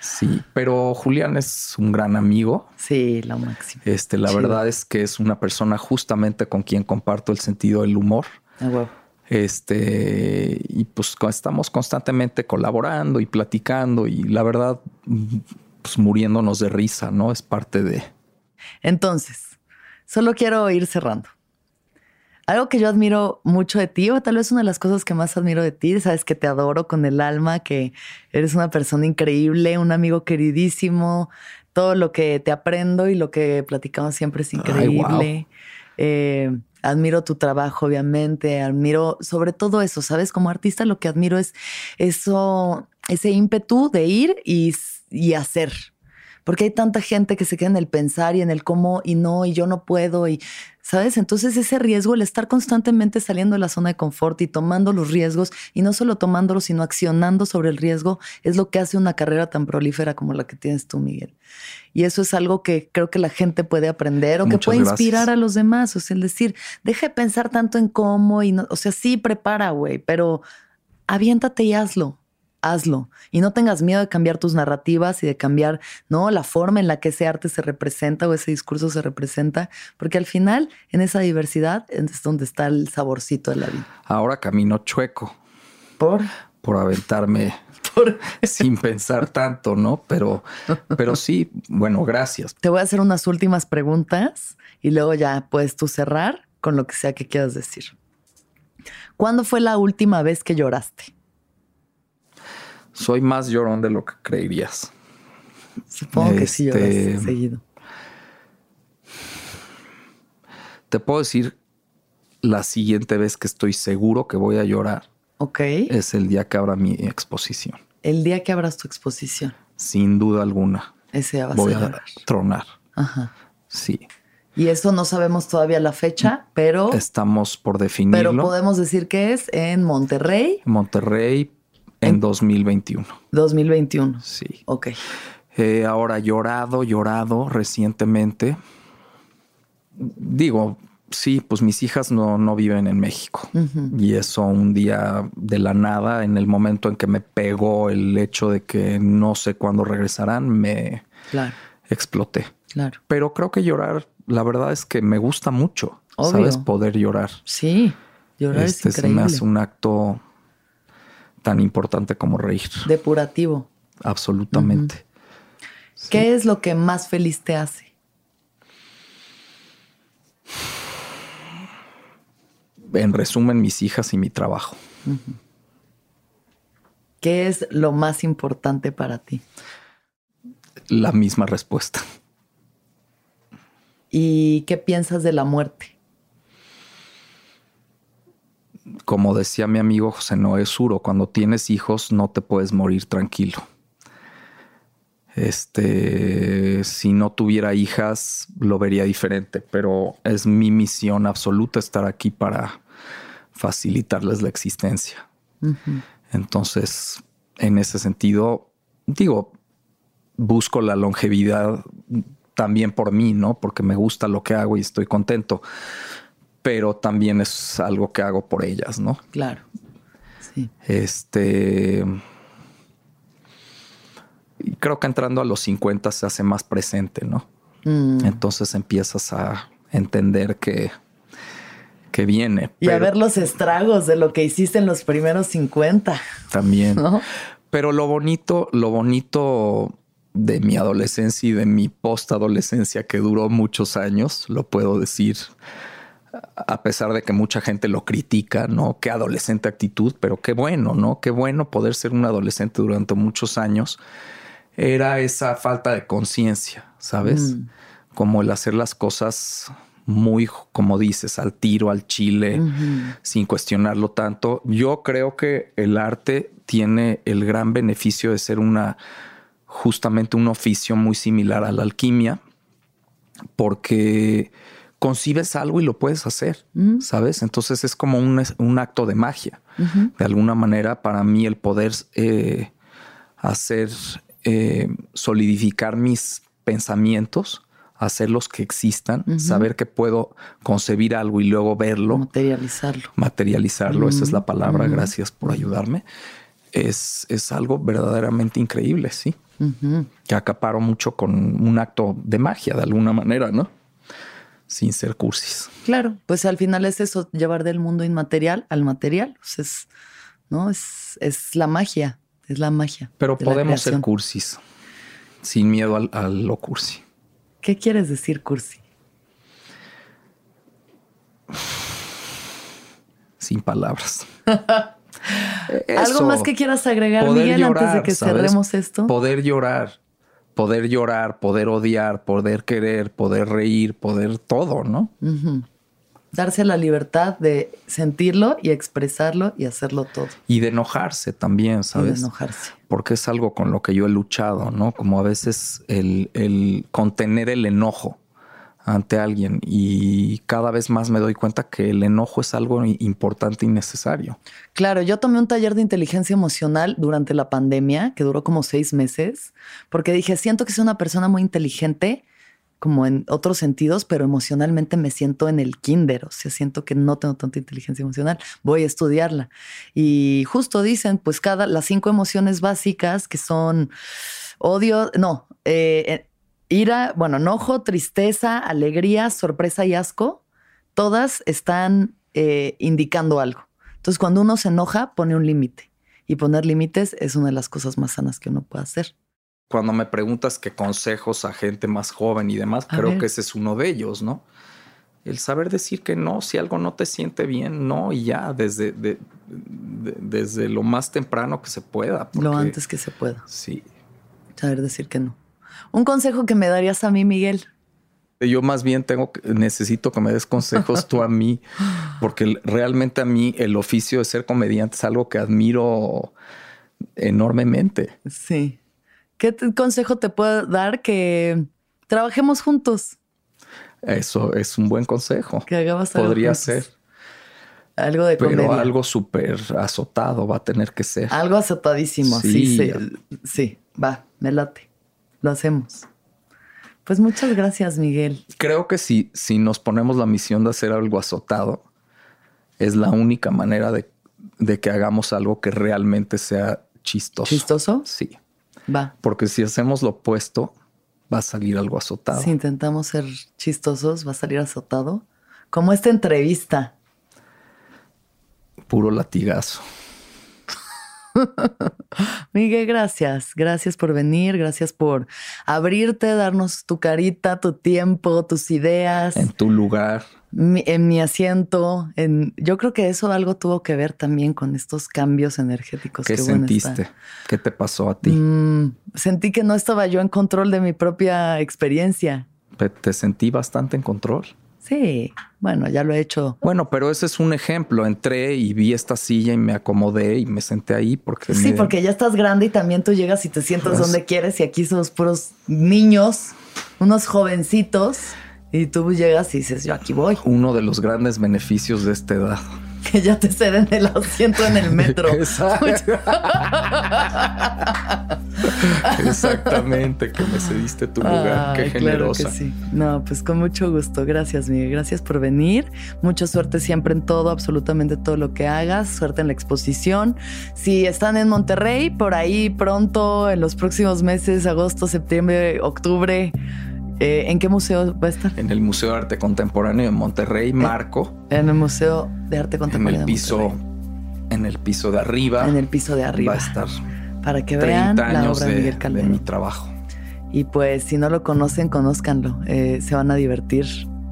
S2: Sí, pero Julián es un gran amigo.
S1: Sí, lo máximo.
S2: Este, la verdad es que es una persona justamente con quien comparto el sentido del humor.
S1: Ah,
S2: Este, y pues estamos constantemente colaborando y platicando y la verdad, pues muriéndonos de risa, ¿no? Es parte de.
S1: Entonces, solo quiero ir cerrando. Algo que yo admiro mucho de ti, o tal vez una de las cosas que más admiro de ti, sabes que te adoro con el alma, que eres una persona increíble, un amigo queridísimo, todo lo que te aprendo y lo que platicamos siempre es increíble. Eh, admiro tu trabajo, obviamente, admiro sobre todo eso, ¿sabes? Como artista lo que admiro es eso, ese ímpetu de ir y, y hacer, porque hay tanta gente que se queda en el pensar y en el cómo y no, y yo no puedo, y sabes, entonces ese riesgo, el estar constantemente saliendo de la zona de confort y tomando los riesgos, y no solo tomándolos, sino accionando sobre el riesgo, es lo que hace una carrera tan prolífera como la que tienes tú, Miguel. Y eso es algo que creo que la gente puede aprender o que puede inspirar a los demás. O sea, el decir, deja de pensar tanto en cómo y no, o sea, sí prepara, güey, pero aviéntate y hazlo hazlo y no tengas miedo de cambiar tus narrativas y de cambiar, ¿no? La forma en la que ese arte se representa o ese discurso se representa, porque al final en esa diversidad es donde está el saborcito de la vida.
S2: Ahora camino chueco.
S1: ¿Por?
S2: Por aventarme ¿Por? sin pensar tanto, ¿no? Pero, pero sí, bueno, gracias.
S1: Te voy a hacer unas últimas preguntas y luego ya puedes tú cerrar con lo que sea que quieras decir. ¿Cuándo fue la última vez que lloraste?
S2: Soy más llorón de lo que creerías.
S1: Supongo que sí lloras este, seguido.
S2: Te puedo decir la siguiente vez que estoy seguro que voy a llorar.
S1: Ok.
S2: Es el día que abra mi exposición.
S1: El día que abras tu exposición.
S2: Sin duda alguna.
S1: Ese va a
S2: voy a tronar. Ajá. Sí.
S1: Y eso no sabemos todavía la fecha, pero.
S2: Estamos por definirlo.
S1: Pero podemos decir que es en Monterrey.
S2: Monterrey, en 2021.
S1: 2021.
S2: Sí.
S1: Ok.
S2: Eh, ahora, llorado, llorado recientemente. Digo, sí, pues mis hijas no, no viven en México. Y eso un día de la nada, en el momento en que me pegó el hecho de que no sé cuándo regresarán, me exploté.
S1: Claro.
S2: Pero creo que llorar, la verdad es que me gusta mucho. ¿Sabes? Poder llorar.
S1: Sí, llorar es increíble.
S2: Se me hace un acto tan importante como reír.
S1: Depurativo.
S2: Absolutamente.
S1: ¿Qué es lo que más feliz te hace?
S2: En resumen, mis hijas y mi trabajo.
S1: ¿Qué es lo más importante para ti?
S2: La misma respuesta.
S1: ¿Y qué piensas de la muerte?
S2: Como decía mi amigo José Noé Suro, cuando tienes hijos no te puedes morir tranquilo. Este, si no tuviera hijas, lo vería diferente, pero es mi misión absoluta estar aquí para facilitarles la existencia. Entonces, en ese sentido, digo, busco la longevidad también por mí, ¿no? Porque me gusta lo que hago y estoy contento pero también es algo que hago por ellas, ¿no?
S1: Claro. Sí.
S2: Este. creo que entrando a los 50 se hace más presente, ¿no? Mm. Entonces empiezas a entender que, que viene.
S1: Y a ver los estragos de lo que hiciste en los primeros 50.
S2: También. Pero lo bonito, lo bonito de mi adolescencia y de mi post-adolescencia que duró muchos años, lo puedo decir a pesar de que mucha gente lo critica, ¿no? Qué adolescente actitud, pero qué bueno, ¿no? Qué bueno poder ser un adolescente durante muchos años. Era esa falta de conciencia, ¿sabes? Mm. Como el hacer las cosas muy, como dices, al tiro, al chile, sin cuestionarlo tanto. Yo creo que el arte tiene el gran beneficio de ser una, justamente un oficio muy similar a la alquimia, porque concibes algo y lo puedes hacer. ¿sabes? Entonces es como un, acto de magia. De alguna manera, para mí el poder eh, hacer, eh, solidificar mis pensamientos, hacerlos que existan, saber que puedo concebir algo y luego verlo.
S1: Materializarlo.
S2: Materializarlo, esa es la palabra, gracias por ayudarme. Es, es algo verdaderamente increíble, sí. que acaparo mucho con un acto de magia de alguna manera, ¿no? Sin ser cursis.
S1: Claro, pues al final es eso, llevar del mundo inmaterial al material. Pues es, ¿no? Es, es la magia, es la magia.
S2: Pero podemos ser cursis, sin miedo al, a lo cursi.
S1: ¿Qué quieres decir cursi?
S2: Sin palabras.
S1: ¿Algo más que quieras agregar, Miguel, antes de que cerremos esto?
S2: Poder llorar, poder llorar, poder odiar, poder querer, poder reír, poder todo, ¿no?
S1: Darse la libertad de sentirlo y expresarlo y hacerlo todo.
S2: Y de enojarse también, ¿sabes?
S1: de enojarse.
S2: Porque es algo con lo que yo he luchado, ¿no? Como a veces el, el contener el enojo ante alguien y cada vez más me doy cuenta que el enojo es algo importante y necesario.
S1: Claro, yo tomé un taller de inteligencia emocional durante la pandemia que duró como seis meses porque dije, siento que soy una persona muy inteligente como en otros sentidos, pero emocionalmente me siento en el kinder, o sea, siento que no tengo tanta inteligencia emocional, voy a estudiarla. Y justo dicen, pues cada, las cinco emociones básicas que son odio, no, eh, ira, bueno, enojo, tristeza, alegría, sorpresa y asco, todas están eh, indicando algo. Entonces, cuando uno se enoja, pone un límite. Y poner límites es una de las cosas más sanas que uno puede hacer.
S2: Cuando me preguntas qué consejos a gente más joven y demás, creo que ese es uno de ellos, ¿no? El saber decir que no, si algo no te siente bien, no, y ya, desde, desde lo más temprano que se pueda.
S1: lo antes que se pueda.
S2: Sí.
S1: Saber decir que no. Un consejo que me darías a mí, Miguel.
S2: Yo más bien tengo necesito que me des consejos tú a mí, porque realmente a mí el oficio de ser comediante es algo que admiro enormemente.
S1: Sí. ¿Qué consejo te puedo dar? Que trabajemos juntos.
S2: Eso es un buen consejo.
S1: Que hagamos
S2: algo Podría ser.
S1: Algo de
S2: Pero algo súper azotado va a tener que ser.
S1: Algo azotadísimo, sí. Sí, sí, va, me late lo hacemos. Pues muchas gracias, Miguel.
S2: Creo que si, si nos ponemos la misión de hacer algo azotado, es la única manera de, que hagamos algo que realmente sea chistoso.
S1: ¿Chistoso?
S2: Sí.
S1: Va.
S2: Porque si hacemos lo opuesto, va a salir algo azotado.
S1: Si intentamos ser chistosos, va a salir azotado. Como esta entrevista.
S2: Puro latigazo.
S1: Miguel, gracias. Gracias por venir, gracias por abrirte, darnos tu carita, tu tiempo, tus ideas.
S2: En tu lugar.
S1: en mi asiento. En, yo creo que eso algo tuvo que ver también con estos cambios energéticos.
S2: ¿Qué sentiste? ¿Qué te pasó a ti?
S1: Mm, sentí que no estaba yo en control de mi propia experiencia.
S2: Te sentí bastante en control.
S1: Sí, bueno, ya lo he hecho.
S2: Bueno, pero ese es un ejemplo. Entré y vi esta silla y me acomodé y me senté ahí porque...
S1: Sí, porque ya estás grande y también tú llegas y te sientas pues donde quieres y aquí somos puros niños, unos jovencitos y tú llegas y dices, yo aquí voy.
S2: Uno de los grandes beneficios de esta edad
S1: que ya te ceden el asiento en el metro.
S2: Exactamente, que me cediste tu lugar. Qué generosa.
S1: sí. No, pues con mucho gusto. Gracias, Miguel. Gracias por venir. Mucha suerte siempre en todo, absolutamente todo lo que hagas. Suerte en la exposición. Si están en Monterrey, por ahí pronto, en los próximos meses, agosto, septiembre, octubre eh, ¿En qué museo va a estar?
S2: En el Museo de Arte Contemporáneo de Monterrey, Marco.
S1: En el Museo de Arte Contemporáneo.
S2: En el piso, en el piso de arriba.
S1: En el piso de arriba.
S2: Va a estar.
S1: Para que vean la obra de, Miguel
S2: de mi trabajo.
S1: Y pues si no lo conocen, conózcanlo. Eh, se van a divertir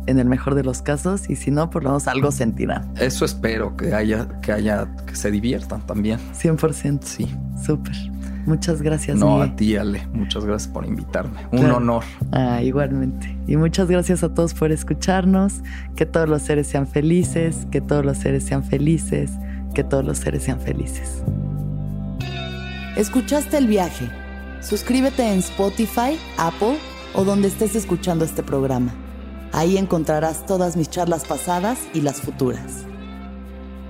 S1: en el mejor de los casos y si no, por lo menos algo sentirán.
S2: Eso espero que haya, que haya, que se diviertan también.
S1: 100%.
S2: Sí.
S1: Súper. Muchas gracias.
S2: No, a ti, Ale. Muchas gracias por invitarme. Un honor.
S1: Ah, igualmente. Y muchas gracias a todos por escucharnos. Que todos los seres sean felices, que todos los seres sean felices, que todos los seres sean felices. ¿Escuchaste el viaje? Suscríbete en Spotify, Apple o donde estés escuchando este programa. Ahí encontrarás todas mis charlas pasadas y las futuras.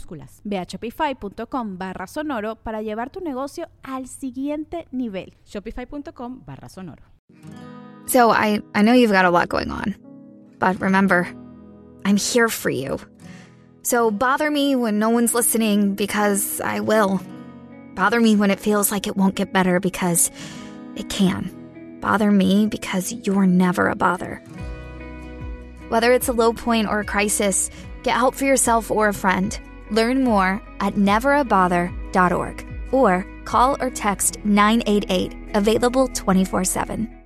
S3: minúsculas.
S4: Ve a shopify.com barra sonoro para llevar tu negocio al siguiente nivel.
S3: Shopify.com barra sonoro.
S5: So I, I know you've got a lot going on. But remember, I'm here for you. So bother me when no one's listening because I will. Bother me when it feels like it won't get better because it can. Bother me because you're never a bother. Whether it's a low point or a crisis, get help for yourself or a friend. Learn more at neverabother.org or call or text 988, available 24 7.